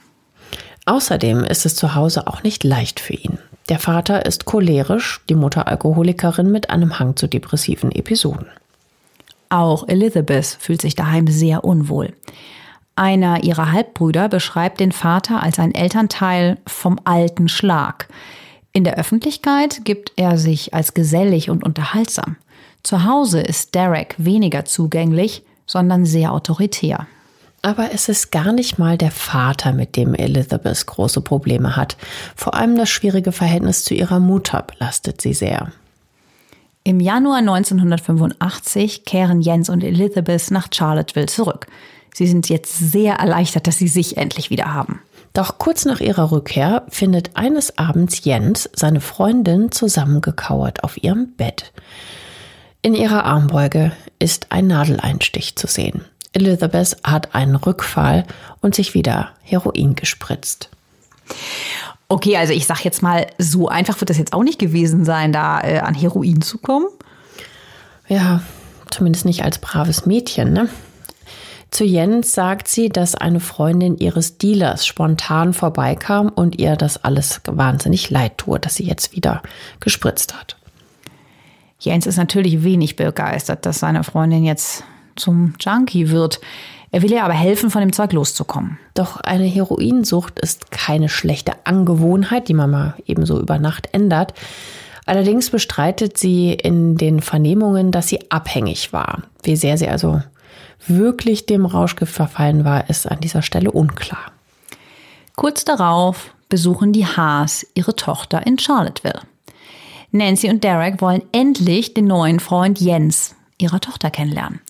Außerdem ist es zu Hause auch nicht leicht für ihn. Der Vater ist cholerisch, die Mutter Alkoholikerin mit einem Hang zu depressiven Episoden. Auch Elizabeth fühlt sich daheim sehr unwohl. Einer ihrer Halbbrüder beschreibt den Vater als ein Elternteil vom alten Schlag. In der Öffentlichkeit gibt er sich als gesellig und unterhaltsam. Zu Hause ist Derek weniger zugänglich, sondern sehr autoritär. Aber es ist gar nicht mal der Vater, mit dem Elizabeth große Probleme hat. Vor allem das schwierige Verhältnis zu ihrer Mutter belastet sie sehr. Im Januar 1985 kehren Jens und Elizabeth nach Charlottesville zurück. Sie sind jetzt sehr erleichtert, dass sie sich endlich wieder haben. Doch kurz nach ihrer Rückkehr findet eines Abends Jens seine Freundin zusammengekauert auf ihrem Bett. In ihrer Armbeuge ist ein Nadeleinstich zu sehen. Elizabeth hat einen Rückfall und sich wieder Heroin gespritzt. Okay, also ich sag jetzt mal, so einfach wird das jetzt auch nicht gewesen sein, da äh, an Heroin zu kommen. Ja, zumindest nicht als braves Mädchen, ne? Zu Jens sagt sie, dass eine Freundin ihres Dealers spontan vorbeikam und ihr das alles wahnsinnig leid tue, dass sie jetzt wieder gespritzt hat. Jens ist natürlich wenig begeistert, dass seine Freundin jetzt zum Junkie wird. Er will ihr aber helfen, von dem Zeug loszukommen. Doch eine Heroinsucht ist keine schlechte Angewohnheit, die man mal ebenso über Nacht ändert. Allerdings bestreitet sie in den Vernehmungen, dass sie abhängig war. Wie sehr sie also wirklich dem Rauschgift verfallen war, ist an dieser Stelle unklar. Kurz darauf besuchen die Haas ihre Tochter in Charlottesville. Nancy und Derek wollen endlich den neuen Freund Jens ihrer Tochter kennenlernen.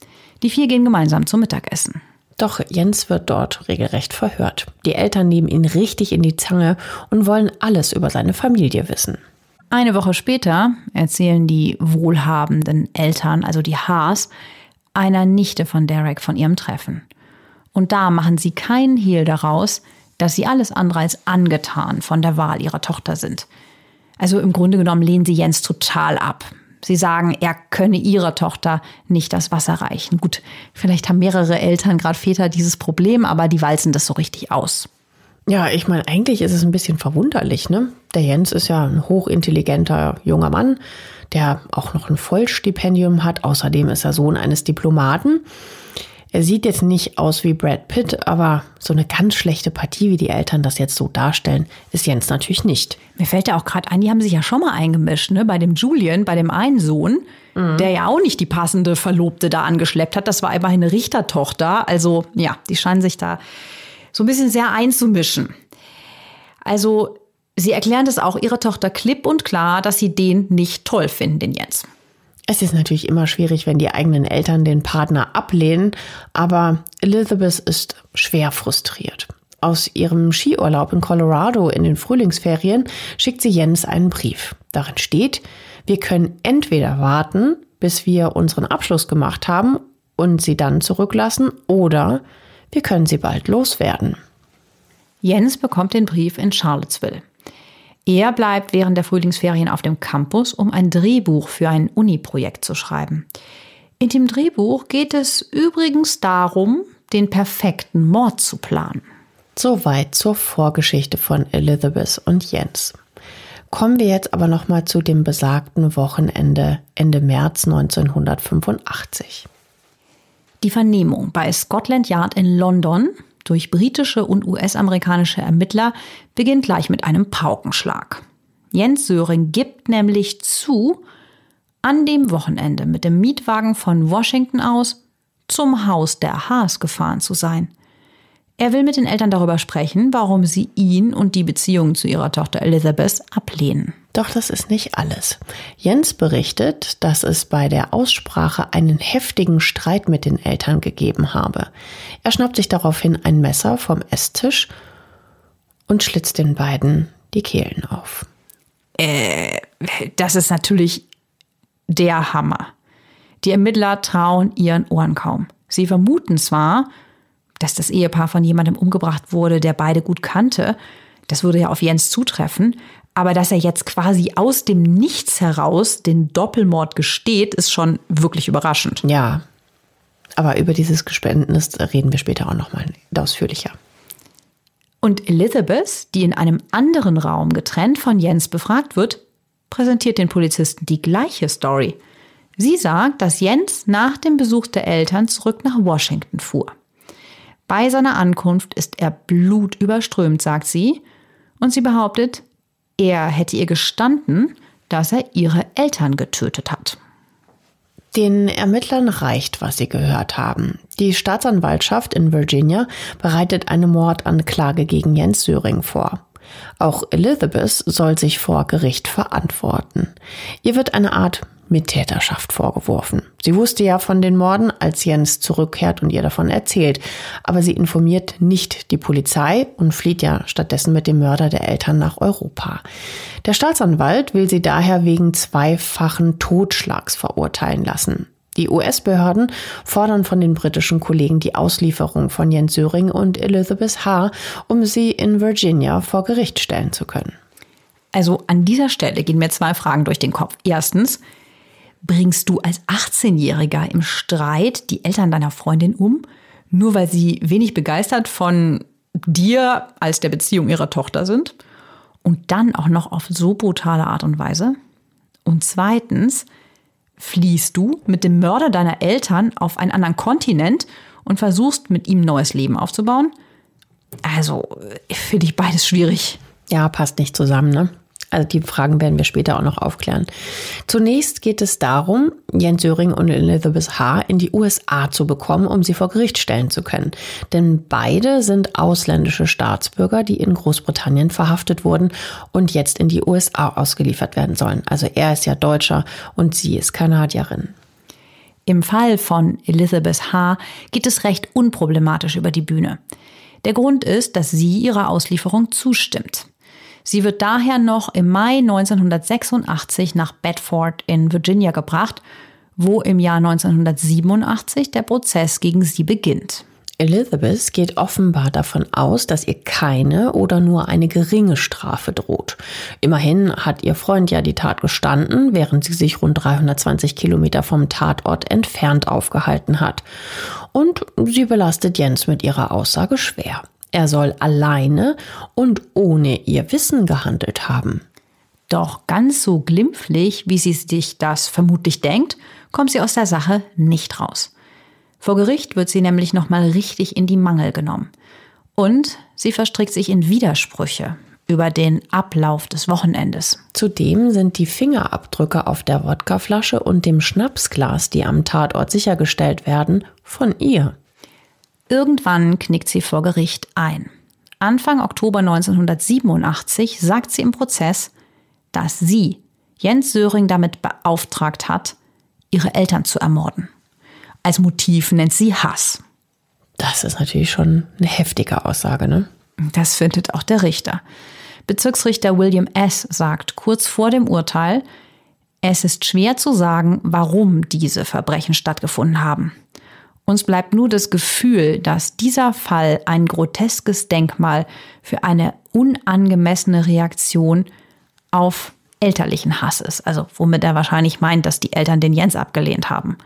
Die vier gehen gemeinsam zum Mittagessen. Doch Jens wird dort regelrecht verhört. Die Eltern nehmen ihn richtig in die Zange und wollen alles über seine Familie wissen. Eine Woche später erzählen die wohlhabenden Eltern, also die Haas, einer Nichte von Derek von ihrem Treffen. Und da machen sie keinen Hehl daraus, dass sie alles andere als angetan von der Wahl ihrer Tochter sind. Also im Grunde genommen lehnen sie Jens total ab. Sie sagen, er könne ihrer Tochter nicht das Wasser reichen. Gut, vielleicht haben mehrere Eltern, gerade Väter, dieses Problem, aber die walzen das so richtig aus. Ja, ich meine, eigentlich ist es ein bisschen verwunderlich, ne? Der Jens ist ja ein hochintelligenter junger Mann, der auch noch ein Vollstipendium hat. Außerdem ist er Sohn eines Diplomaten. Er sieht jetzt nicht aus wie Brad Pitt, aber so eine ganz schlechte Partie, wie die Eltern das jetzt so darstellen, ist Jens natürlich nicht. Mir fällt ja auch gerade ein, die haben sich ja schon mal eingemischt, ne? Bei dem Julian, bei dem einen Sohn, mhm. der ja auch nicht die passende Verlobte da angeschleppt hat. Das war immerhin eine Richtertochter. Also ja, die scheinen sich da so ein bisschen sehr einzumischen. Also sie erklären das auch ihrer Tochter klipp und klar, dass sie den nicht toll finden, den Jens. Es ist natürlich immer schwierig, wenn die eigenen Eltern den Partner ablehnen, aber Elizabeth ist schwer frustriert. Aus ihrem Skiurlaub in Colorado in den Frühlingsferien schickt sie Jens einen Brief. Darin steht, wir können entweder warten, bis wir unseren Abschluss gemacht haben und sie dann zurücklassen, oder wir können sie bald loswerden. Jens bekommt den Brief in Charlottesville. Er bleibt während der Frühlingsferien auf dem Campus, um ein Drehbuch für ein Uni-Projekt zu schreiben. In dem Drehbuch geht es übrigens darum, den perfekten Mord zu planen. Soweit zur Vorgeschichte von Elizabeth und Jens. Kommen wir jetzt aber noch mal zu dem besagten Wochenende Ende März 1985. Die Vernehmung bei Scotland Yard in London durch britische und US-amerikanische Ermittler beginnt gleich mit einem Paukenschlag. Jens Söring gibt nämlich zu, an dem Wochenende mit dem Mietwagen von Washington aus zum Haus der Haas gefahren zu sein. Er will mit den Eltern darüber sprechen, warum sie ihn und die Beziehung zu ihrer Tochter Elizabeth ablehnen. Doch das ist nicht alles. Jens berichtet, dass es bei der Aussprache einen heftigen Streit mit den Eltern gegeben habe. Er schnappt sich daraufhin ein Messer vom Esstisch und schlitzt den beiden die Kehlen auf. Äh, das ist natürlich der Hammer. Die Ermittler trauen ihren Ohren kaum. Sie vermuten zwar, dass das Ehepaar von jemandem umgebracht wurde, der beide gut kannte. Das würde ja auf Jens zutreffen. Aber dass er jetzt quasi aus dem Nichts heraus den Doppelmord gesteht, ist schon wirklich überraschend. Ja. Aber über dieses Gespendenis reden wir später auch nochmal ausführlicher. Und Elizabeth, die in einem anderen Raum getrennt von Jens befragt wird, präsentiert den Polizisten die gleiche Story. Sie sagt, dass Jens nach dem Besuch der Eltern zurück nach Washington fuhr. Bei seiner Ankunft ist er blutüberströmt, sagt sie, und sie behauptet, er hätte ihr gestanden, dass er ihre Eltern getötet hat. Den Ermittlern reicht, was sie gehört haben. Die Staatsanwaltschaft in Virginia bereitet eine Mordanklage gegen Jens Söring vor. Auch Elizabeth soll sich vor Gericht verantworten. Ihr wird eine Art Mittäterschaft vorgeworfen. Sie wusste ja von den Morden, als Jens zurückkehrt und ihr davon erzählt, aber sie informiert nicht die Polizei und flieht ja stattdessen mit dem Mörder der Eltern nach Europa. Der Staatsanwalt will sie daher wegen zweifachen Totschlags verurteilen lassen. Die US-Behörden fordern von den britischen Kollegen die Auslieferung von Jens Söring und Elizabeth H., um sie in Virginia vor Gericht stellen zu können. Also an dieser Stelle gehen mir zwei Fragen durch den Kopf. Erstens, bringst du als 18-Jähriger im Streit die Eltern deiner Freundin um, nur weil sie wenig begeistert von dir als der Beziehung ihrer Tochter sind? Und dann auch noch auf so brutale Art und Weise? Und zweitens, fliehst du mit dem Mörder deiner Eltern auf einen anderen Kontinent und versuchst mit ihm neues Leben aufzubauen? Also, finde ich beides schwierig. Ja, passt nicht zusammen, ne? Also die Fragen werden wir später auch noch aufklären. Zunächst geht es darum, Jens Söring und Elizabeth H. in die USA zu bekommen, um sie vor Gericht stellen zu können. Denn beide sind ausländische Staatsbürger, die in Großbritannien verhaftet wurden und jetzt in die USA ausgeliefert werden sollen. Also er ist ja Deutscher und sie ist Kanadierin. Im Fall von Elizabeth H. geht es recht unproblematisch über die Bühne. Der Grund ist, dass sie ihrer Auslieferung zustimmt. Sie wird daher noch im Mai 1986 nach Bedford in Virginia gebracht, wo im Jahr 1987 der Prozess gegen sie beginnt. Elizabeth geht offenbar davon aus, dass ihr keine oder nur eine geringe Strafe droht. Immerhin hat ihr Freund ja die Tat gestanden, während sie sich rund 320 Kilometer vom Tatort entfernt aufgehalten hat. Und sie belastet Jens mit ihrer Aussage schwer. Er soll alleine und ohne ihr Wissen gehandelt haben. Doch ganz so glimpflich, wie sie sich das vermutlich denkt, kommt sie aus der Sache nicht raus. Vor Gericht wird sie nämlich nochmal richtig in die Mangel genommen. Und sie verstrickt sich in Widersprüche über den Ablauf des Wochenendes. Zudem sind die Fingerabdrücke auf der Wodkaflasche und dem Schnapsglas, die am Tatort sichergestellt werden, von ihr. Irgendwann knickt sie vor Gericht ein. Anfang Oktober 1987 sagt sie im Prozess, dass sie Jens Söring damit beauftragt hat, ihre Eltern zu ermorden. Als Motiv nennt sie Hass. Das ist natürlich schon eine heftige Aussage, ne? Das findet auch der Richter. Bezirksrichter William S. sagt kurz vor dem Urteil, es ist schwer zu sagen, warum diese Verbrechen stattgefunden haben. Uns bleibt nur das Gefühl, dass dieser Fall ein groteskes Denkmal für eine unangemessene Reaktion auf elterlichen Hass ist. Also womit er wahrscheinlich meint, dass die Eltern den Jens abgelehnt haben.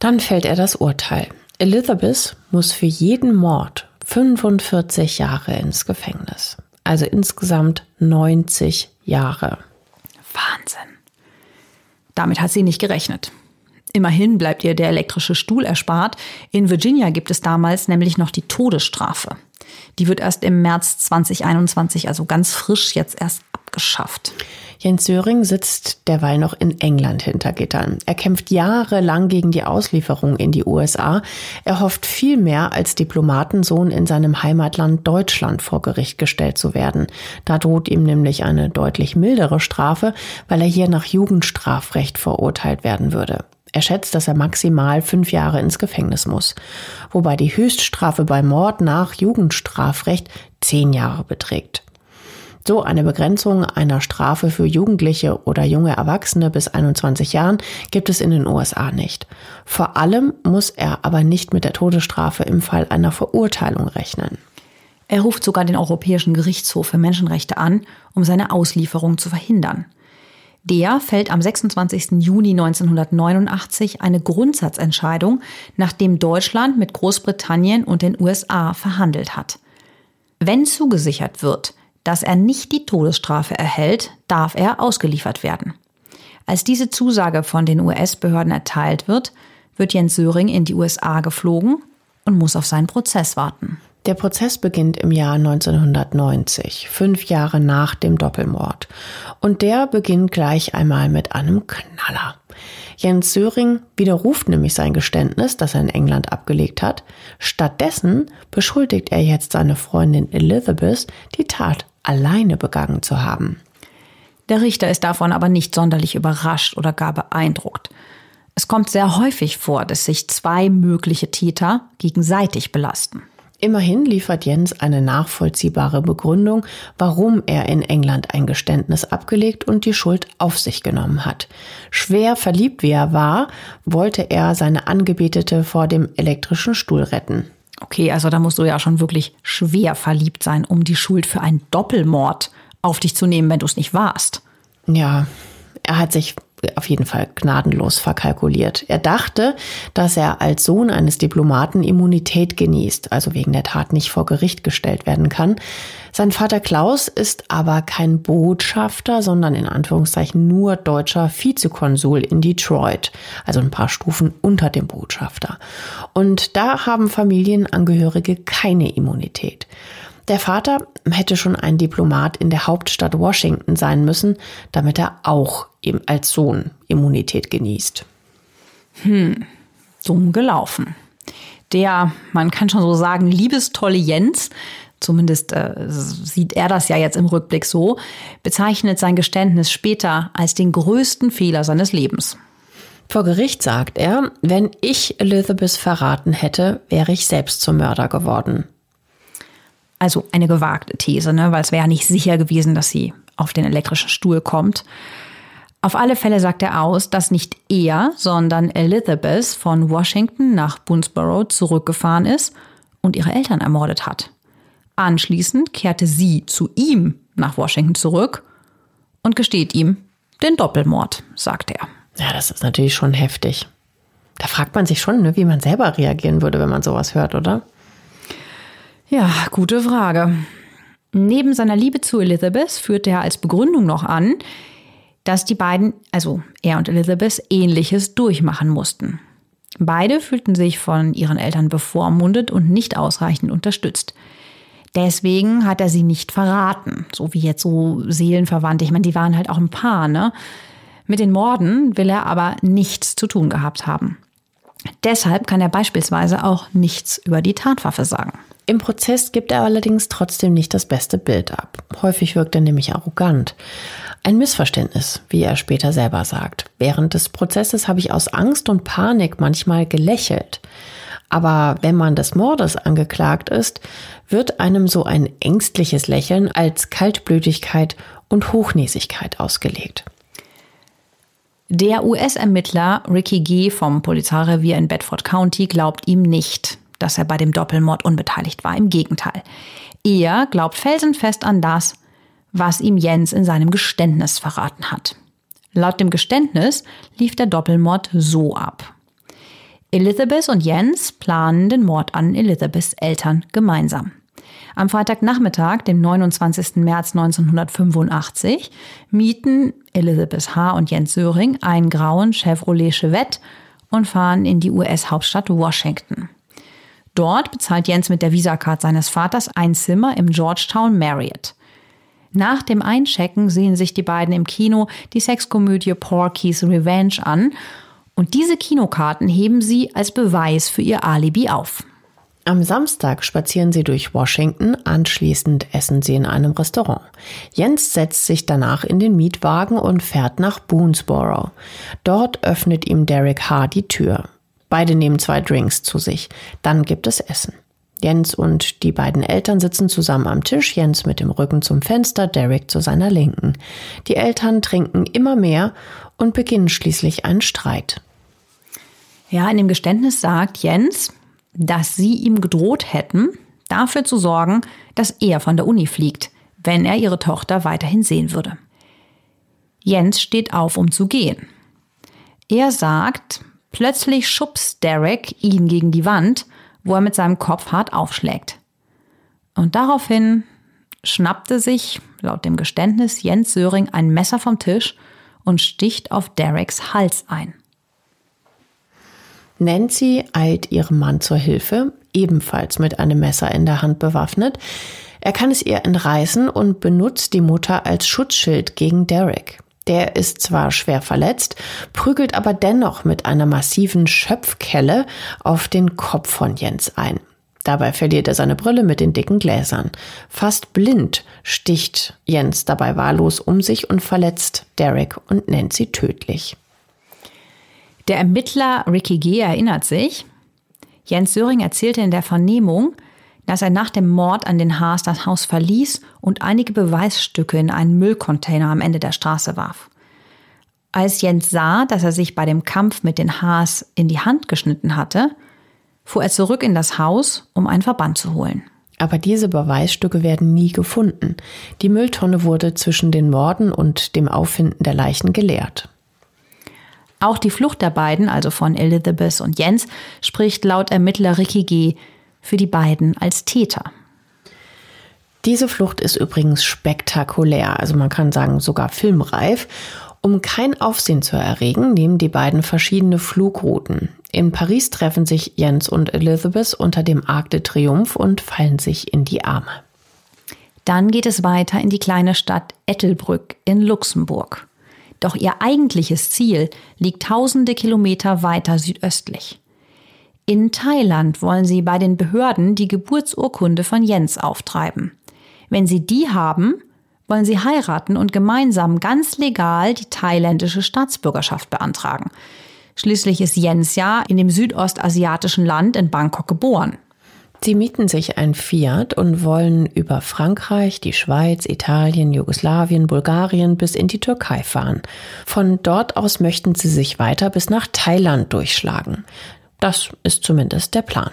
Dann fällt er das Urteil. Elizabeth muss für jeden Mord 45 Jahre ins Gefängnis. Also insgesamt 90 Jahre. Wahnsinn. Damit hat sie nicht gerechnet. Immerhin bleibt ihr der elektrische Stuhl erspart. In Virginia gibt es damals nämlich noch die Todesstrafe. Die wird erst im März 2021, also ganz frisch jetzt erst abgeschafft. Jens Söring sitzt derweil noch in England hinter Gittern. Er kämpft jahrelang gegen die Auslieferung in die USA. Er hofft viel mehr als Diplomatensohn in seinem Heimatland Deutschland vor Gericht gestellt zu werden. Da droht ihm nämlich eine deutlich mildere Strafe, weil er hier nach Jugendstrafrecht verurteilt werden würde. Er schätzt, dass er maximal fünf Jahre ins Gefängnis muss, wobei die Höchststrafe bei Mord nach Jugendstrafrecht zehn Jahre beträgt. So eine Begrenzung einer Strafe für Jugendliche oder junge Erwachsene bis 21 Jahren gibt es in den USA nicht. Vor allem muss er aber nicht mit der Todesstrafe im Fall einer Verurteilung rechnen. Er ruft sogar den Europäischen Gerichtshof für Menschenrechte an, um seine Auslieferung zu verhindern. Der fällt am 26. Juni 1989 eine Grundsatzentscheidung, nachdem Deutschland mit Großbritannien und den USA verhandelt hat. Wenn zugesichert wird, dass er nicht die Todesstrafe erhält, darf er ausgeliefert werden. Als diese Zusage von den US-Behörden erteilt wird, wird Jens Söring in die USA geflogen und muss auf seinen Prozess warten. Der Prozess beginnt im Jahr 1990, fünf Jahre nach dem Doppelmord. Und der beginnt gleich einmal mit einem Knaller. Jens Söring widerruft nämlich sein Geständnis, das er in England abgelegt hat. Stattdessen beschuldigt er jetzt seine Freundin Elizabeth, die Tat alleine begangen zu haben. Der Richter ist davon aber nicht sonderlich überrascht oder gar beeindruckt. Es kommt sehr häufig vor, dass sich zwei mögliche Täter gegenseitig belasten. Immerhin liefert Jens eine nachvollziehbare Begründung, warum er in England ein Geständnis abgelegt und die Schuld auf sich genommen hat. Schwer verliebt wie er war, wollte er seine Angebetete vor dem elektrischen Stuhl retten. Okay, also da musst du ja schon wirklich schwer verliebt sein, um die Schuld für einen Doppelmord auf dich zu nehmen, wenn du es nicht warst. Ja, er hat sich auf jeden Fall gnadenlos verkalkuliert. Er dachte, dass er als Sohn eines Diplomaten Immunität genießt, also wegen der Tat nicht vor Gericht gestellt werden kann. Sein Vater Klaus ist aber kein Botschafter, sondern in Anführungszeichen nur deutscher Vizekonsul in Detroit, also ein paar Stufen unter dem Botschafter. Und da haben Familienangehörige keine Immunität. Der Vater hätte schon ein Diplomat in der Hauptstadt Washington sein müssen, damit er auch eben als Sohn Immunität genießt. Hm, dumm gelaufen. Der, man kann schon so sagen, liebestolle Jens, zumindest äh, sieht er das ja jetzt im Rückblick so, bezeichnet sein Geständnis später als den größten Fehler seines Lebens. Vor Gericht sagt er, wenn ich Elizabeth verraten hätte, wäre ich selbst zum Mörder geworden. Also eine gewagte These, ne? weil es wäre ja nicht sicher gewesen, dass sie auf den elektrischen Stuhl kommt. Auf alle Fälle sagt er aus, dass nicht er, sondern Elizabeth von Washington nach Boonesboro zurückgefahren ist und ihre Eltern ermordet hat. Anschließend kehrte sie zu ihm nach Washington zurück und gesteht ihm den Doppelmord, sagt er. Ja, das ist natürlich schon heftig. Da fragt man sich schon, ne, wie man selber reagieren würde, wenn man sowas hört, oder? Ja, gute Frage. Neben seiner Liebe zu Elizabeth führte er als Begründung noch an, dass die beiden, also er und Elizabeth, ähnliches durchmachen mussten. Beide fühlten sich von ihren Eltern bevormundet und nicht ausreichend unterstützt. Deswegen hat er sie nicht verraten, so wie jetzt so Seelenverwandte. Ich meine, die waren halt auch ein Paar, ne? Mit den Morden will er aber nichts zu tun gehabt haben. Deshalb kann er beispielsweise auch nichts über die Tatwaffe sagen. Im Prozess gibt er allerdings trotzdem nicht das beste Bild ab. Häufig wirkt er nämlich arrogant. Ein Missverständnis, wie er später selber sagt. Während des Prozesses habe ich aus Angst und Panik manchmal gelächelt. Aber wenn man des Mordes angeklagt ist, wird einem so ein ängstliches Lächeln als Kaltblütigkeit und Hochnäsigkeit ausgelegt. Der US-Ermittler Ricky G. vom Polizeirevier in Bedford County glaubt ihm nicht dass er bei dem Doppelmord unbeteiligt war. Im Gegenteil. Er glaubt felsenfest an das, was ihm Jens in seinem Geständnis verraten hat. Laut dem Geständnis lief der Doppelmord so ab. Elizabeth und Jens planen den Mord an Elizabeths Eltern gemeinsam. Am Freitagnachmittag, dem 29. März 1985, mieten Elizabeth H. und Jens Söring einen grauen Chevrolet Chevette und fahren in die US-Hauptstadt Washington. Dort bezahlt Jens mit der Visacard seines Vaters ein Zimmer im Georgetown Marriott. Nach dem Einchecken sehen sich die beiden im Kino die Sexkomödie Porky's Revenge an und diese Kinokarten heben sie als Beweis für ihr Alibi auf. Am Samstag spazieren sie durch Washington, anschließend essen sie in einem Restaurant. Jens setzt sich danach in den Mietwagen und fährt nach Boonesboro. Dort öffnet ihm Derek H. die Tür. Beide nehmen zwei Drinks zu sich. Dann gibt es Essen. Jens und die beiden Eltern sitzen zusammen am Tisch, Jens mit dem Rücken zum Fenster, Derek zu seiner Linken. Die Eltern trinken immer mehr und beginnen schließlich einen Streit. Ja, in dem Geständnis sagt Jens, dass sie ihm gedroht hätten, dafür zu sorgen, dass er von der Uni fliegt, wenn er ihre Tochter weiterhin sehen würde. Jens steht auf, um zu gehen. Er sagt, Plötzlich schubst Derek ihn gegen die Wand, wo er mit seinem Kopf hart aufschlägt. Und daraufhin schnappte sich, laut dem Geständnis, Jens Söring ein Messer vom Tisch und sticht auf Dereks Hals ein. Nancy eilt ihrem Mann zur Hilfe, ebenfalls mit einem Messer in der Hand bewaffnet. Er kann es ihr entreißen und benutzt die Mutter als Schutzschild gegen Derek. Der ist zwar schwer verletzt, prügelt aber dennoch mit einer massiven Schöpfkelle auf den Kopf von Jens ein. Dabei verliert er seine Brille mit den dicken Gläsern. Fast blind sticht Jens dabei wahllos um sich und verletzt Derek und Nancy tödlich. Der Ermittler Ricky G. erinnert sich, Jens Söring erzählte in der Vernehmung, dass er nach dem Mord an den Haas das Haus verließ und einige Beweisstücke in einen Müllcontainer am Ende der Straße warf. Als Jens sah, dass er sich bei dem Kampf mit den Haas in die Hand geschnitten hatte, fuhr er zurück in das Haus, um einen Verband zu holen. Aber diese Beweisstücke werden nie gefunden. Die Mülltonne wurde zwischen den Morden und dem Auffinden der Leichen geleert. Auch die Flucht der beiden, also von Elizabeth und Jens, spricht laut Ermittler Ricky G. für die beiden als Täter. Diese Flucht ist übrigens spektakulär, also man kann sagen sogar filmreif. Um kein Aufsehen zu erregen, nehmen die beiden verschiedene Flugrouten. In Paris treffen sich Jens und Elizabeth unter dem Arc de Triomphe und fallen sich in die Arme. Dann geht es weiter in die kleine Stadt Ettelbrück in Luxemburg. Doch ihr eigentliches Ziel liegt tausende Kilometer weiter südöstlich. In Thailand wollen sie bei den Behörden die Geburtsurkunde von Jens auftreiben. Wenn sie die haben, wollen sie heiraten und gemeinsam ganz legal die thailändische Staatsbürgerschaft beantragen. Schließlich ist Jens ja in dem südostasiatischen Land in Bangkok geboren. Sie mieten sich ein Fiat und wollen über Frankreich, die Schweiz, Italien, Jugoslawien, Bulgarien bis in die Türkei fahren. Von dort aus möchten sie sich weiter bis nach Thailand durchschlagen. Das ist zumindest der Plan.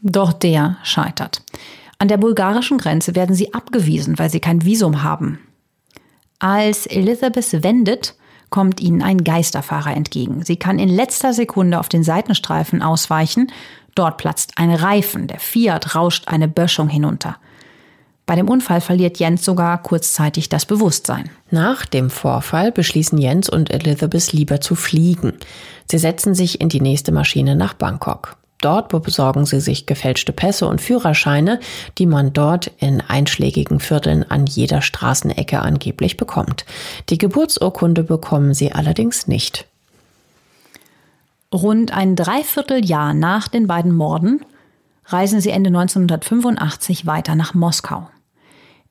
Doch der scheitert. An der bulgarischen Grenze werden sie abgewiesen, weil sie kein Visum haben. Als Elizabeth wendet, kommt ihnen ein Geisterfahrer entgegen. Sie kann in letzter Sekunde auf den Seitenstreifen ausweichen Dort platzt ein Reifen, der Fiat rauscht eine Böschung hinunter. Bei dem Unfall verliert Jens sogar kurzzeitig das Bewusstsein. Nach dem Vorfall beschließen Jens und Elizabeth lieber zu fliegen. Sie setzen sich in die nächste Maschine nach Bangkok. Dort besorgen sie sich gefälschte Pässe und Führerscheine, die man dort in einschlägigen Vierteln an jeder Straßenecke angeblich bekommt. Die Geburtsurkunde bekommen sie allerdings nicht. Rund ein Dreivierteljahr nach den beiden Morden reisen sie Ende 1985 weiter nach Moskau.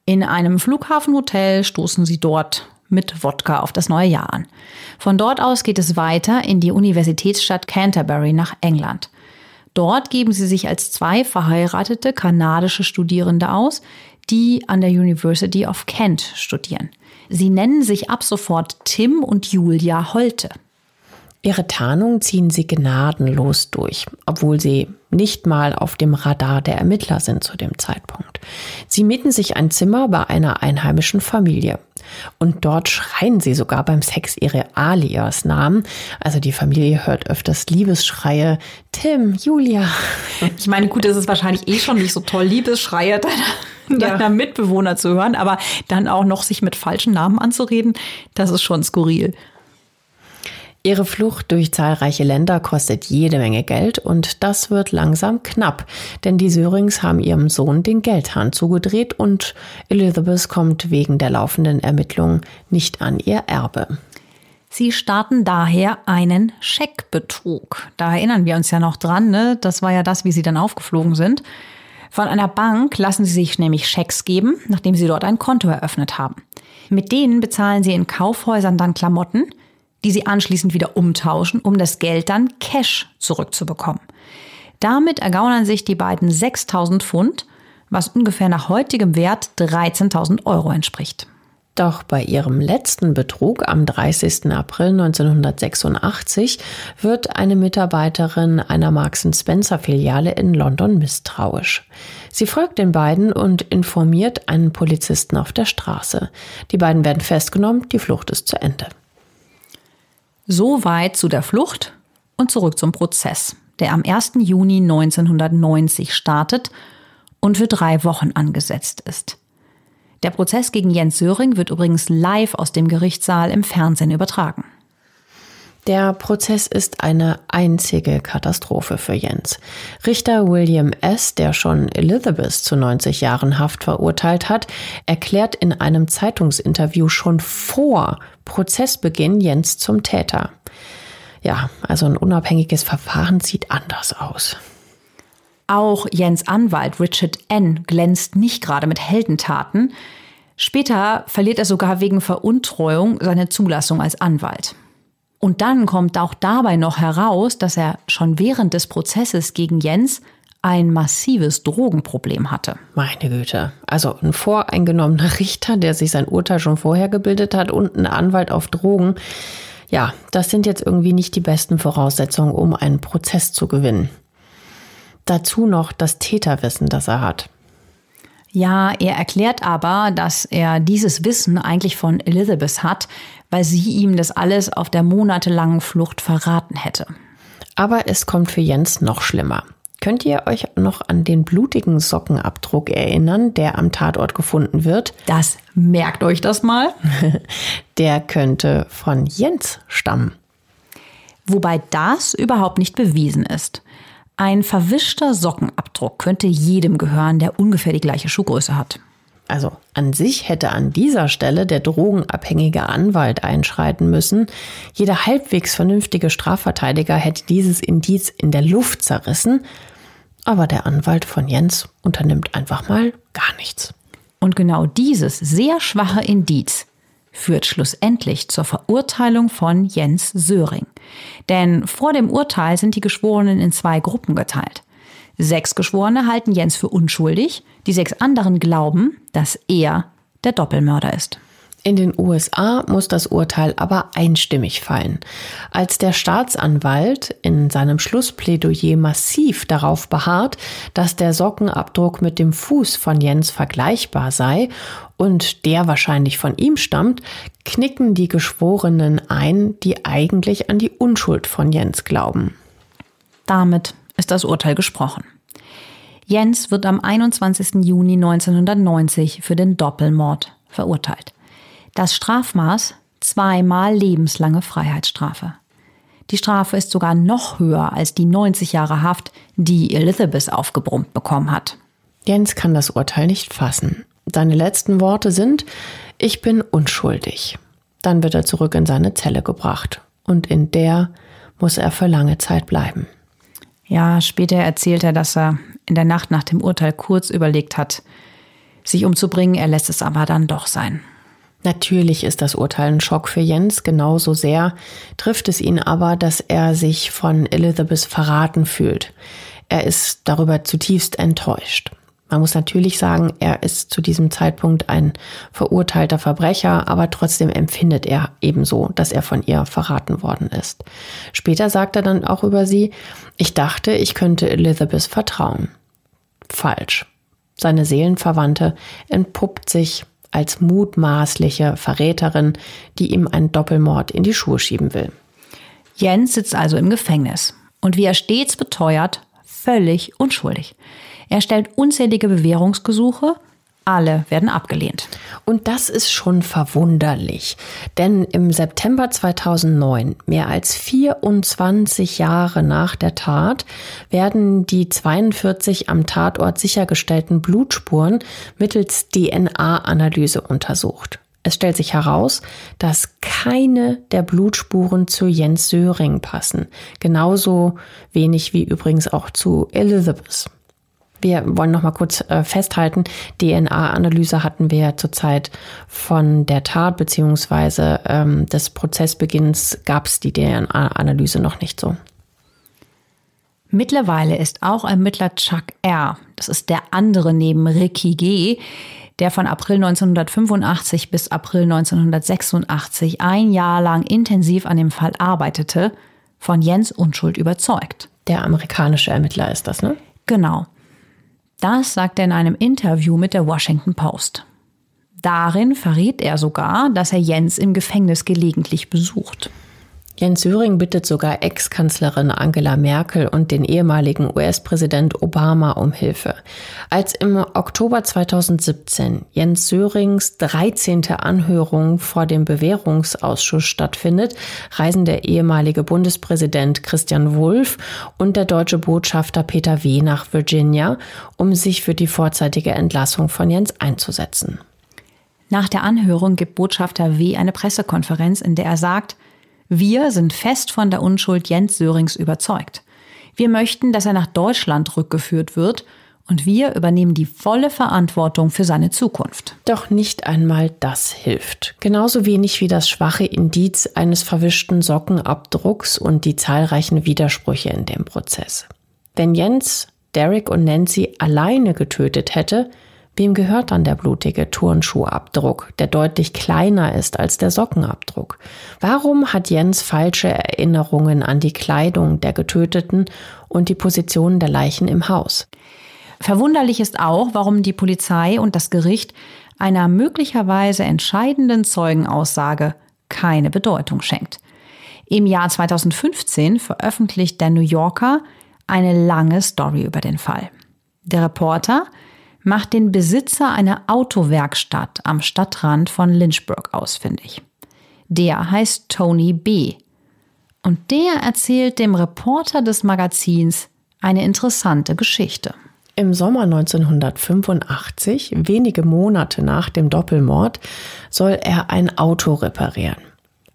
In einem Flughafenhotel stoßen sie dort mit Wodka auf das neue Jahr an. Von dort aus geht es weiter in die Universitätsstadt Canterbury nach England. Dort geben sie sich als zwei verheiratete kanadische Studierende aus, die an der University of Kent studieren. Sie nennen sich ab sofort Tim und Julia Holte. Ihre Tarnung ziehen sie gnadenlos durch, obwohl sie nicht mal auf dem Radar der Ermittler sind zu dem Zeitpunkt. Sie mieten sich ein Zimmer bei einer einheimischen Familie. Und dort schreien sie sogar beim Sex ihre Alias-Namen. Also die Familie hört öfters Liebesschreie. Tim, Julia. Ich meine, gut, es ist wahrscheinlich eh schon nicht so toll, Liebesschreie deiner, ja. deiner Mitbewohner zu hören, aber dann auch noch sich mit falschen Namen anzureden, das ist schon skurril. Ihre Flucht durch zahlreiche Länder kostet jede Menge Geld und das wird langsam knapp, denn die Sörings haben ihrem Sohn den Geldhahn zugedreht und Elizabeth kommt wegen der laufenden Ermittlungen nicht an ihr Erbe. Sie starten daher einen Scheckbetrug. Da erinnern wir uns ja noch dran, ne? Das war ja das, wie sie dann aufgeflogen sind. Von einer Bank lassen sie sich nämlich Schecks geben, nachdem sie dort ein Konto eröffnet haben. Mit denen bezahlen sie in Kaufhäusern dann Klamotten, die sie anschließend wieder umtauschen, um das Geld dann Cash zurückzubekommen. Damit ergaunern sich die beiden 6000 Pfund, was ungefähr nach heutigem Wert 13.000 Euro entspricht. Doch bei ihrem letzten Betrug am 30. April 1986 wird eine Mitarbeiterin einer Marks Spencer Filiale in London misstrauisch. Sie folgt den beiden und informiert einen Polizisten auf der Straße. Die beiden werden festgenommen, die Flucht ist zu Ende. So weit zu der Flucht und zurück zum Prozess, der am 1. Juni 1990 startet und für drei Wochen angesetzt ist. Der Prozess gegen Jens Söring wird übrigens live aus dem Gerichtssaal im Fernsehen übertragen. Der Prozess ist eine einzige Katastrophe für Jens. Richter William S., der schon Elizabeth zu 90 Jahren Haft verurteilt hat, erklärt in einem Zeitungsinterview schon vor Prozessbeginn Jens zum Täter. Ja, also ein unabhängiges Verfahren sieht anders aus. Auch Jens Anwalt Richard N. glänzt nicht gerade mit Heldentaten. Später verliert er sogar wegen Veruntreuung seine Zulassung als Anwalt. Und dann kommt auch dabei noch heraus, dass er schon während des Prozesses gegen Jens ein massives Drogenproblem hatte. Meine Güte. Also ein voreingenommener Richter, der sich sein Urteil schon vorher gebildet hat und ein Anwalt auf Drogen. Ja, das sind jetzt irgendwie nicht die besten Voraussetzungen, um einen Prozess zu gewinnen. Dazu noch das Täterwissen, das er hat. Ja, er erklärt aber, dass er dieses Wissen eigentlich von Elizabeth hat, weil sie ihm das alles auf der monatelangen Flucht verraten hätte. Aber es kommt für Jens noch schlimmer. Könnt ihr euch noch an den blutigen Sockenabdruck erinnern, der am Tatort gefunden wird? Das merkt euch das mal. der könnte von Jens stammen. Wobei das überhaupt nicht bewiesen ist. Ein verwischter Sockenabdruck könnte jedem gehören, der ungefähr die gleiche Schuhgröße hat. Also an sich hätte an dieser Stelle der drogenabhängige Anwalt einschreiten müssen. Jeder halbwegs vernünftige Strafverteidiger hätte dieses Indiz in der Luft zerrissen. Aber der Anwalt von Jens unternimmt einfach mal gar nichts. Und genau dieses sehr schwache Indiz führt schlussendlich zur Verurteilung von Jens Söring. Denn vor dem Urteil sind die Geschworenen in zwei Gruppen geteilt. Sechs Geschworene halten Jens für unschuldig, die sechs anderen glauben, dass er der Doppelmörder ist. In den USA muss das Urteil aber einstimmig fallen. Als der Staatsanwalt in seinem Schlussplädoyer massiv darauf beharrt, dass der Sockenabdruck mit dem Fuß von Jens vergleichbar sei und der wahrscheinlich von ihm stammt, knicken die Geschworenen ein, die eigentlich an die Unschuld von Jens glauben. Damit ist das Urteil gesprochen. Jens wird am 21. Juni 1990 für den Doppelmord verurteilt. Das Strafmaß zweimal lebenslange Freiheitsstrafe. Die Strafe ist sogar noch höher als die 90 Jahre Haft, die Elizabeth aufgebrummt bekommen hat. Jens kann das Urteil nicht fassen. Seine letzten Worte sind, ich bin unschuldig. Dann wird er zurück in seine Zelle gebracht. Und in der muss er für lange Zeit bleiben. Ja, später erzählt er, dass er in der Nacht nach dem Urteil kurz überlegt hat, sich umzubringen, er lässt es aber dann doch sein. Natürlich ist das Urteil ein Schock für Jens, genauso sehr trifft es ihn aber, dass er sich von Elizabeth verraten fühlt. Er ist darüber zutiefst enttäuscht. Man muss natürlich sagen, er ist zu diesem Zeitpunkt ein verurteilter Verbrecher, aber trotzdem empfindet er ebenso, dass er von ihr verraten worden ist. Später sagt er dann auch über sie, ich dachte, ich könnte Elizabeth vertrauen. Falsch. Seine Seelenverwandte entpuppt sich als mutmaßliche Verräterin, die ihm einen Doppelmord in die Schuhe schieben will. Jens sitzt also im Gefängnis und wie er stets beteuert, völlig unschuldig. Er stellt unzählige Bewährungsgesuche, alle werden abgelehnt. Und das ist schon verwunderlich, denn im September 2009, mehr als 24 Jahre nach der Tat, werden die 42 am Tatort sichergestellten Blutspuren mittels DNA-Analyse untersucht. Es stellt sich heraus, dass keine der Blutspuren zu Jens Söring passen. Genauso wenig wie übrigens auch zu Elizabeth. Wir wollen noch mal kurz äh, festhalten, DNA-Analyse hatten wir ja zurzeit von der Tat beziehungsweise ähm, des Prozessbeginns gab es die DNA-Analyse noch nicht so. Mittlerweile ist auch Ermittler Chuck R., das ist der andere neben Ricky G., der von April 1985 bis April 1986 ein Jahr lang intensiv an dem Fall arbeitete, von Jens Unschuld überzeugt. Der amerikanische Ermittler ist das, ne? Genau. Das sagt er in einem Interview mit der Washington Post. Darin verrät er sogar, dass er Jens im Gefängnis gelegentlich besucht. Jens Söring bittet sogar Ex-Kanzlerin Angela Merkel und den ehemaligen US-Präsident Obama um Hilfe. Als im Oktober 2017 Jens Sörings 13. Anhörung vor dem Bewährungsausschuss stattfindet, reisen der ehemalige Bundespräsident Christian Wulff und der deutsche Botschafter Peter W. nach Virginia, um sich für die vorzeitige Entlassung von Jens einzusetzen. Nach der Anhörung gibt Botschafter W. eine Pressekonferenz, in der er sagt, wir sind fest von der Unschuld Jens Sörings überzeugt. Wir möchten, dass er nach Deutschland rückgeführt wird und wir übernehmen die volle Verantwortung für seine Zukunft. Doch nicht einmal das hilft. Genauso wenig wie das schwache Indiz eines verwischten Sockenabdrucks und die zahlreichen Widersprüche in dem Prozess. Wenn Jens Derek und Nancy alleine getötet hätte, wem gehört dann der blutige Turnschuhabdruck, der deutlich kleiner ist als der Sockenabdruck? Warum hat Jens falsche Erinnerungen an die Kleidung der Getöteten und die Position der Leichen im Haus? Verwunderlich ist auch, warum die Polizei und das Gericht einer möglicherweise entscheidenden Zeugenaussage keine Bedeutung schenkt. Im Jahr 2015 veröffentlicht der New Yorker eine lange Story über den Fall. Der Reporter macht den Besitzer einer Autowerkstatt am Stadtrand von Lynchburg ausfindig. Der heißt Tony B. Und der erzählt dem Reporter des Magazins eine interessante Geschichte. Im Sommer 1985, wenige Monate nach dem Doppelmord, soll er ein Auto reparieren.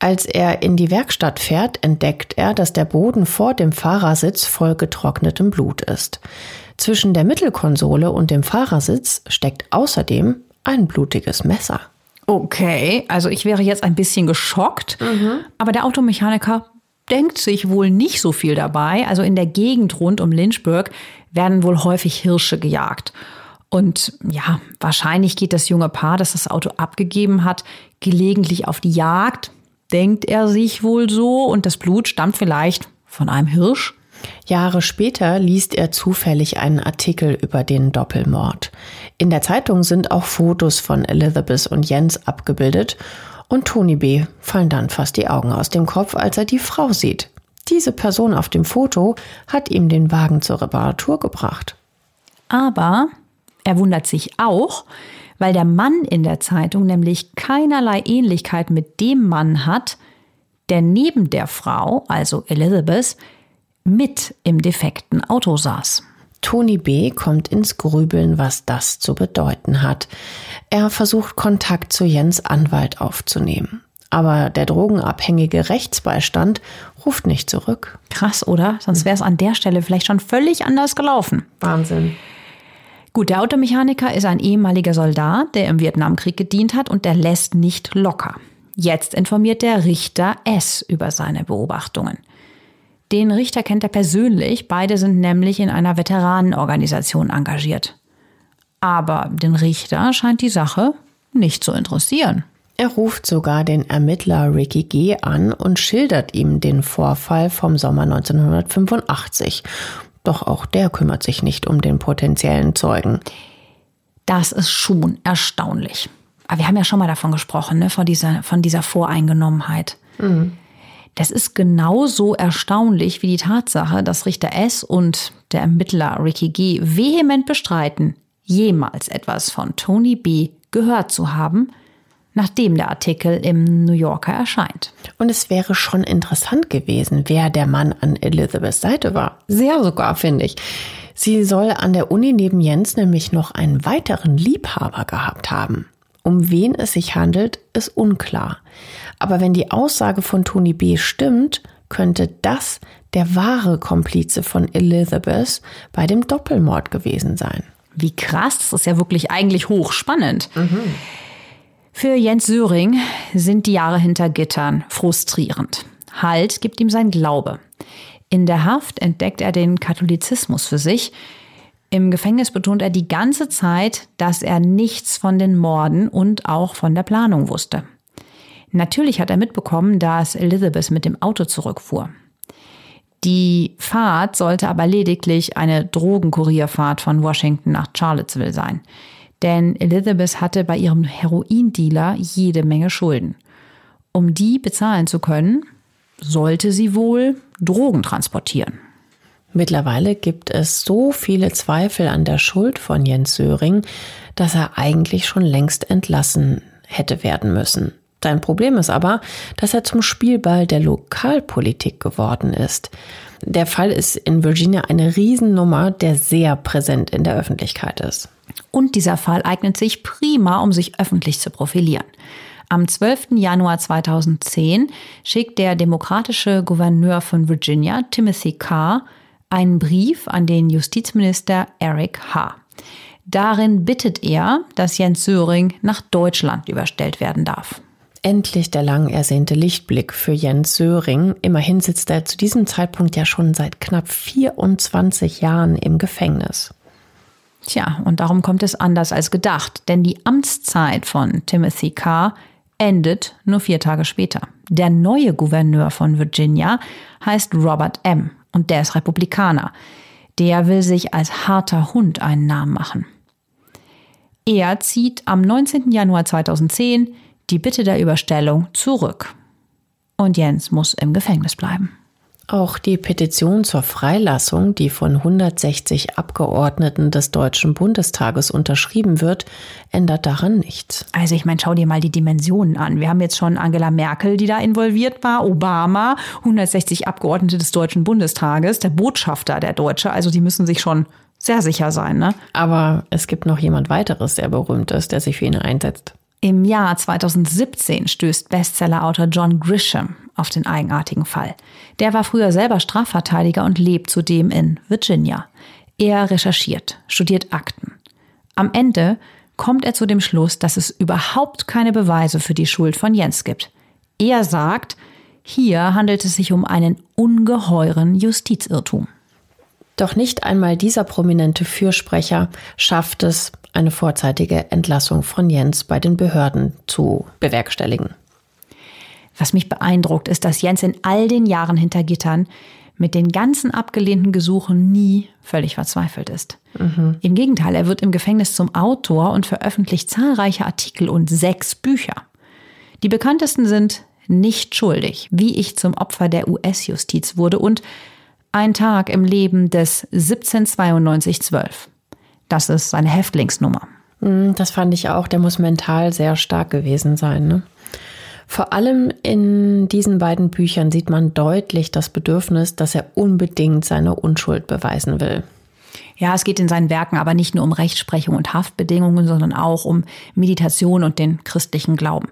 Als er in die Werkstatt fährt, entdeckt er, dass der Boden vor dem Fahrersitz voll getrocknetem Blut ist. Zwischen der Mittelkonsole und dem Fahrersitz steckt außerdem ein blutiges Messer. Okay, also ich wäre jetzt ein bisschen geschockt, mhm. aber der Automechaniker denkt sich wohl nicht so viel dabei. Also in der Gegend rund um Lynchburg werden wohl häufig Hirsche gejagt. Und ja, wahrscheinlich geht das junge Paar, das das Auto abgegeben hat, gelegentlich auf die Jagd, denkt er sich wohl so. Und das Blut stammt vielleicht von einem Hirsch. Jahre später liest er zufällig einen Artikel über den Doppelmord. In der Zeitung sind auch Fotos von Elizabeth und Jens abgebildet und Tony B. fallen dann fast die Augen aus dem Kopf, als er die Frau sieht. Diese Person auf dem Foto hat ihm den Wagen zur Reparatur gebracht. Aber er wundert sich auch, weil der Mann in der Zeitung nämlich keinerlei Ähnlichkeit mit dem Mann hat, der neben der Frau, also Elizabeth, mit im defekten Auto saß. Tony B. kommt ins Grübeln, was das zu bedeuten hat. Er versucht Kontakt zu Jens Anwalt aufzunehmen. Aber der drogenabhängige Rechtsbeistand ruft nicht zurück. Krass, oder? Sonst wäre es an der Stelle vielleicht schon völlig anders gelaufen. Wahnsinn. Gut, der Automechaniker ist ein ehemaliger Soldat, der im Vietnamkrieg gedient hat und der lässt nicht locker. Jetzt informiert der Richter S über seine Beobachtungen. Den Richter kennt er persönlich, beide sind nämlich in einer Veteranenorganisation engagiert. Aber den Richter scheint die Sache nicht zu interessieren. Er ruft sogar den Ermittler Ricky G. an und schildert ihm den Vorfall vom Sommer 1985. Doch auch der kümmert sich nicht um den potenziellen Zeugen. Das ist schon erstaunlich. Aber wir haben ja schon mal davon gesprochen, ne? von, dieser, von dieser Voreingenommenheit. Mhm. Das ist genauso erstaunlich wie die Tatsache, dass Richter S. und der Ermittler Ricky G. vehement bestreiten, jemals etwas von Tony B. gehört zu haben nachdem der Artikel im New Yorker erscheint. Und es wäre schon interessant gewesen, wer der Mann an Elizabeths Seite war. Sehr sogar, finde ich. Sie soll an der Uni neben Jens nämlich noch einen weiteren Liebhaber gehabt haben. Um wen es sich handelt, ist unklar. Aber wenn die Aussage von Tony B. stimmt, könnte das der wahre Komplize von Elizabeth bei dem Doppelmord gewesen sein. Wie krass, das ist ja wirklich eigentlich hochspannend. Mhm. Für Jens Söring sind die Jahre hinter Gittern frustrierend. Halt gibt ihm sein Glaube. In der Haft entdeckt er den Katholizismus für sich. Im Gefängnis betont er die ganze Zeit, dass er nichts von den Morden und auch von der Planung wusste. Natürlich hat er mitbekommen, dass Elizabeth mit dem Auto zurückfuhr. Die Fahrt sollte aber lediglich eine Drogenkurierfahrt von Washington nach Charlottesville sein denn Elizabeth hatte bei ihrem Heroindealer jede Menge Schulden. Um die bezahlen zu können, sollte sie wohl Drogen transportieren. Mittlerweile gibt es so viele Zweifel an der Schuld von Jens Söring, dass er eigentlich schon längst entlassen hätte werden müssen. Sein Problem ist aber, dass er zum Spielball der Lokalpolitik geworden ist. Der Fall ist in Virginia eine Riesennummer, der sehr präsent in der Öffentlichkeit ist. Und dieser Fall eignet sich prima, um sich öffentlich zu profilieren. Am 12. Januar 2010 schickt der demokratische Gouverneur von Virginia, Timothy Carr, einen Brief an den Justizminister Eric H. Darin bittet er, dass Jens Söring nach Deutschland überstellt werden darf. Endlich der lang ersehnte Lichtblick für Jens Söring. Immerhin sitzt er zu diesem Zeitpunkt ja schon seit knapp 24 Jahren im Gefängnis. Tja, und darum kommt es anders als gedacht, denn die Amtszeit von Timothy Carr endet nur vier Tage später. Der neue Gouverneur von Virginia heißt Robert M. und der ist Republikaner. Der will sich als harter Hund einen Namen machen. Er zieht am 19. Januar 2010 die Bitte der Überstellung zurück. Und Jens muss im Gefängnis bleiben. Auch die Petition zur Freilassung, die von 160 Abgeordneten des Deutschen Bundestages unterschrieben wird, ändert daran nichts. Also ich meine, schau dir mal die Dimensionen an. Wir haben jetzt schon Angela Merkel, die da involviert war, Obama, 160 Abgeordnete des Deutschen Bundestages, der Botschafter der Deutsche. Also die müssen sich schon sehr sicher sein, ne? Aber es gibt noch jemand weiteres, der berühmt ist, der sich für ihn einsetzt. Im Jahr 2017 stößt Bestsellerautor John Grisham auf den eigenartigen Fall. Der war früher selber Strafverteidiger und lebt zudem in Virginia. Er recherchiert, studiert Akten. Am Ende kommt er zu dem Schluss, dass es überhaupt keine Beweise für die Schuld von Jens gibt. Er sagt, hier handelt es sich um einen ungeheuren Justizirrtum. Doch nicht einmal dieser prominente Fürsprecher schafft es, eine vorzeitige Entlassung von Jens bei den Behörden zu bewerkstelligen. Was mich beeindruckt, ist, dass Jens in all den Jahren hinter Gittern mit den ganzen abgelehnten Gesuchen nie völlig verzweifelt ist. Mhm. Im Gegenteil, er wird im Gefängnis zum Autor und veröffentlicht zahlreiche Artikel und sechs Bücher. Die bekanntesten sind Nicht schuldig, wie ich zum Opfer der US-Justiz wurde und Ein Tag im Leben des 179212. Das ist seine Häftlingsnummer. Mhm, das fand ich auch. Der muss mental sehr stark gewesen sein. Ne? Vor allem in diesen beiden Büchern sieht man deutlich das Bedürfnis, dass er unbedingt seine Unschuld beweisen will. Ja, es geht in seinen Werken aber nicht nur um Rechtsprechung und Haftbedingungen, sondern auch um Meditation und den christlichen Glauben.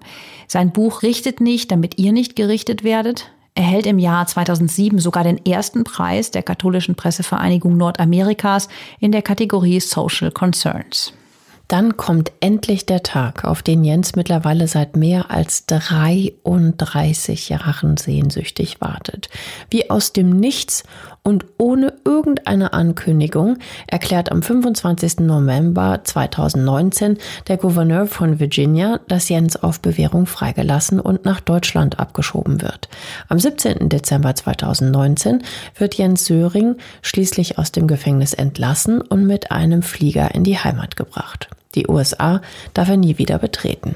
Sein Buch richtet nicht, damit ihr nicht gerichtet werdet. Erhält im Jahr 2007 sogar den ersten Preis der katholischen Pressevereinigung Nordamerikas in der Kategorie Social Concerns. Dann kommt endlich der Tag, auf den Jens mittlerweile seit mehr als 33 Jahren sehnsüchtig wartet. Wie aus dem Nichts und ohne irgendeine Ankündigung erklärt am 25. November 2019 der Gouverneur von Virginia, dass Jens auf Bewährung freigelassen und nach Deutschland abgeschoben wird. Am 17. Dezember 2019 wird Jens Söring schließlich aus dem Gefängnis entlassen und mit einem Flieger in die Heimat gebracht. Die USA darf er nie wieder betreten.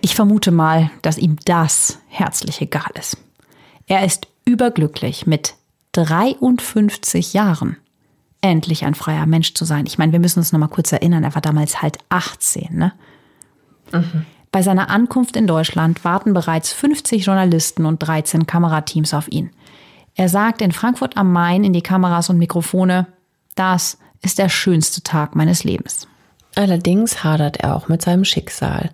Ich vermute mal, dass ihm das herzlich egal ist. Er ist überglücklich, mit 53 Jahren endlich ein freier Mensch zu sein. Ich meine, wir müssen uns noch mal kurz erinnern, er war damals halt 18. Ne? Mhm. Bei seiner Ankunft in Deutschland warten bereits 50 Journalisten und 13 Kamerateams auf ihn. Er sagt in Frankfurt am Main in die Kameras und Mikrofone, das ist der schönste Tag meines Lebens. Allerdings hadert er auch mit seinem Schicksal.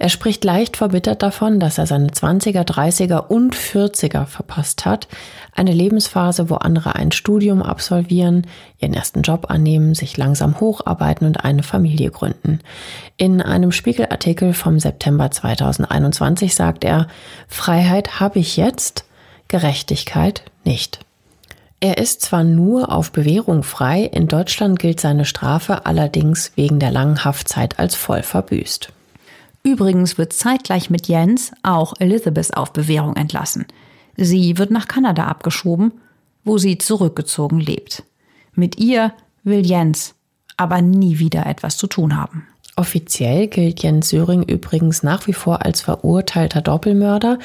Er spricht leicht verbittert davon, dass er seine 20er, 30er und 40er verpasst hat. Eine Lebensphase, wo andere ein Studium absolvieren, ihren ersten Job annehmen, sich langsam hocharbeiten und eine Familie gründen. In einem Spiegelartikel vom September 2021 sagt er, Freiheit habe ich jetzt, Gerechtigkeit nicht. Er ist zwar nur auf Bewährung frei, in Deutschland gilt seine Strafe allerdings wegen der langen Haftzeit als voll verbüßt. Übrigens wird zeitgleich mit Jens auch Elizabeth auf Bewährung entlassen. Sie wird nach Kanada abgeschoben, wo sie zurückgezogen lebt. Mit ihr will Jens aber nie wieder etwas zu tun haben. Offiziell gilt Jens Söring übrigens nach wie vor als verurteilter Doppelmörder.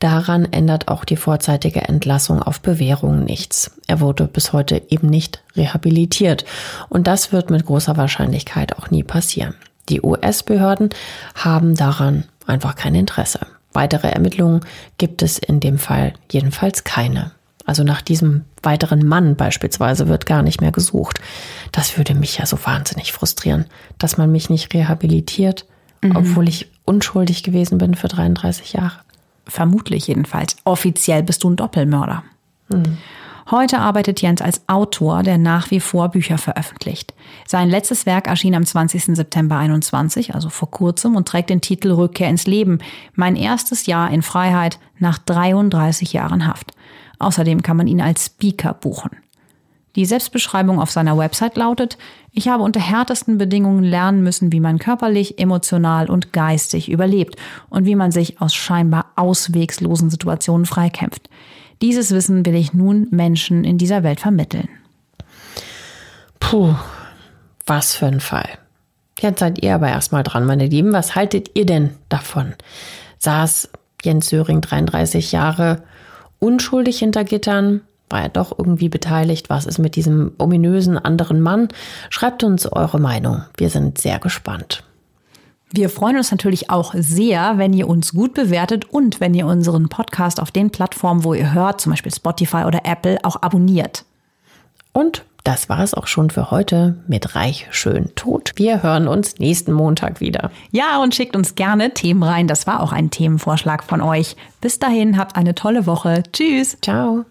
Daran ändert auch die vorzeitige Entlassung auf Bewährung nichts. Er wurde bis heute eben nicht rehabilitiert. Und das wird mit großer Wahrscheinlichkeit auch nie passieren. Die US-Behörden haben daran einfach kein Interesse. Weitere Ermittlungen gibt es in dem Fall jedenfalls keine. Also nach diesem weiteren Mann beispielsweise wird gar nicht mehr gesucht. Das würde mich ja so wahnsinnig frustrieren, dass man mich nicht rehabilitiert, mhm. obwohl ich unschuldig gewesen bin für 33 Jahre. Vermutlich jedenfalls. Offiziell bist du ein Doppelmörder. Mhm. Heute arbeitet Jens als Autor, der nach wie vor Bücher veröffentlicht. Sein letztes Werk erschien am 20. September 21, also vor kurzem, und trägt den Titel Rückkehr ins Leben. Mein erstes Jahr in Freiheit nach 33 Jahren Haft. Außerdem kann man ihn als Speaker buchen. Die Selbstbeschreibung auf seiner Website lautet, ich habe unter härtesten Bedingungen lernen müssen, wie man körperlich, emotional und geistig überlebt und wie man sich aus scheinbar auswegslosen Situationen freikämpft. Dieses Wissen will ich nun Menschen in dieser Welt vermitteln. Puh, was für ein Fall. Jetzt seid ihr aber erstmal dran, meine Lieben. Was haltet ihr denn davon? Saß Jens Söring 33 Jahre unschuldig hinter Gittern? war er doch irgendwie beteiligt. Was ist mit diesem ominösen anderen Mann? Schreibt uns eure Meinung. Wir sind sehr gespannt. Wir freuen uns natürlich auch sehr, wenn ihr uns gut bewertet und wenn ihr unseren Podcast auf den Plattformen, wo ihr hört, zum Beispiel Spotify oder Apple, auch abonniert. Und das war es auch schon für heute mit Reich schön tot. Wir hören uns nächsten Montag wieder. Ja, und schickt uns gerne Themen rein. Das war auch ein Themenvorschlag von euch. Bis dahin, habt eine tolle Woche. Tschüss. Ciao.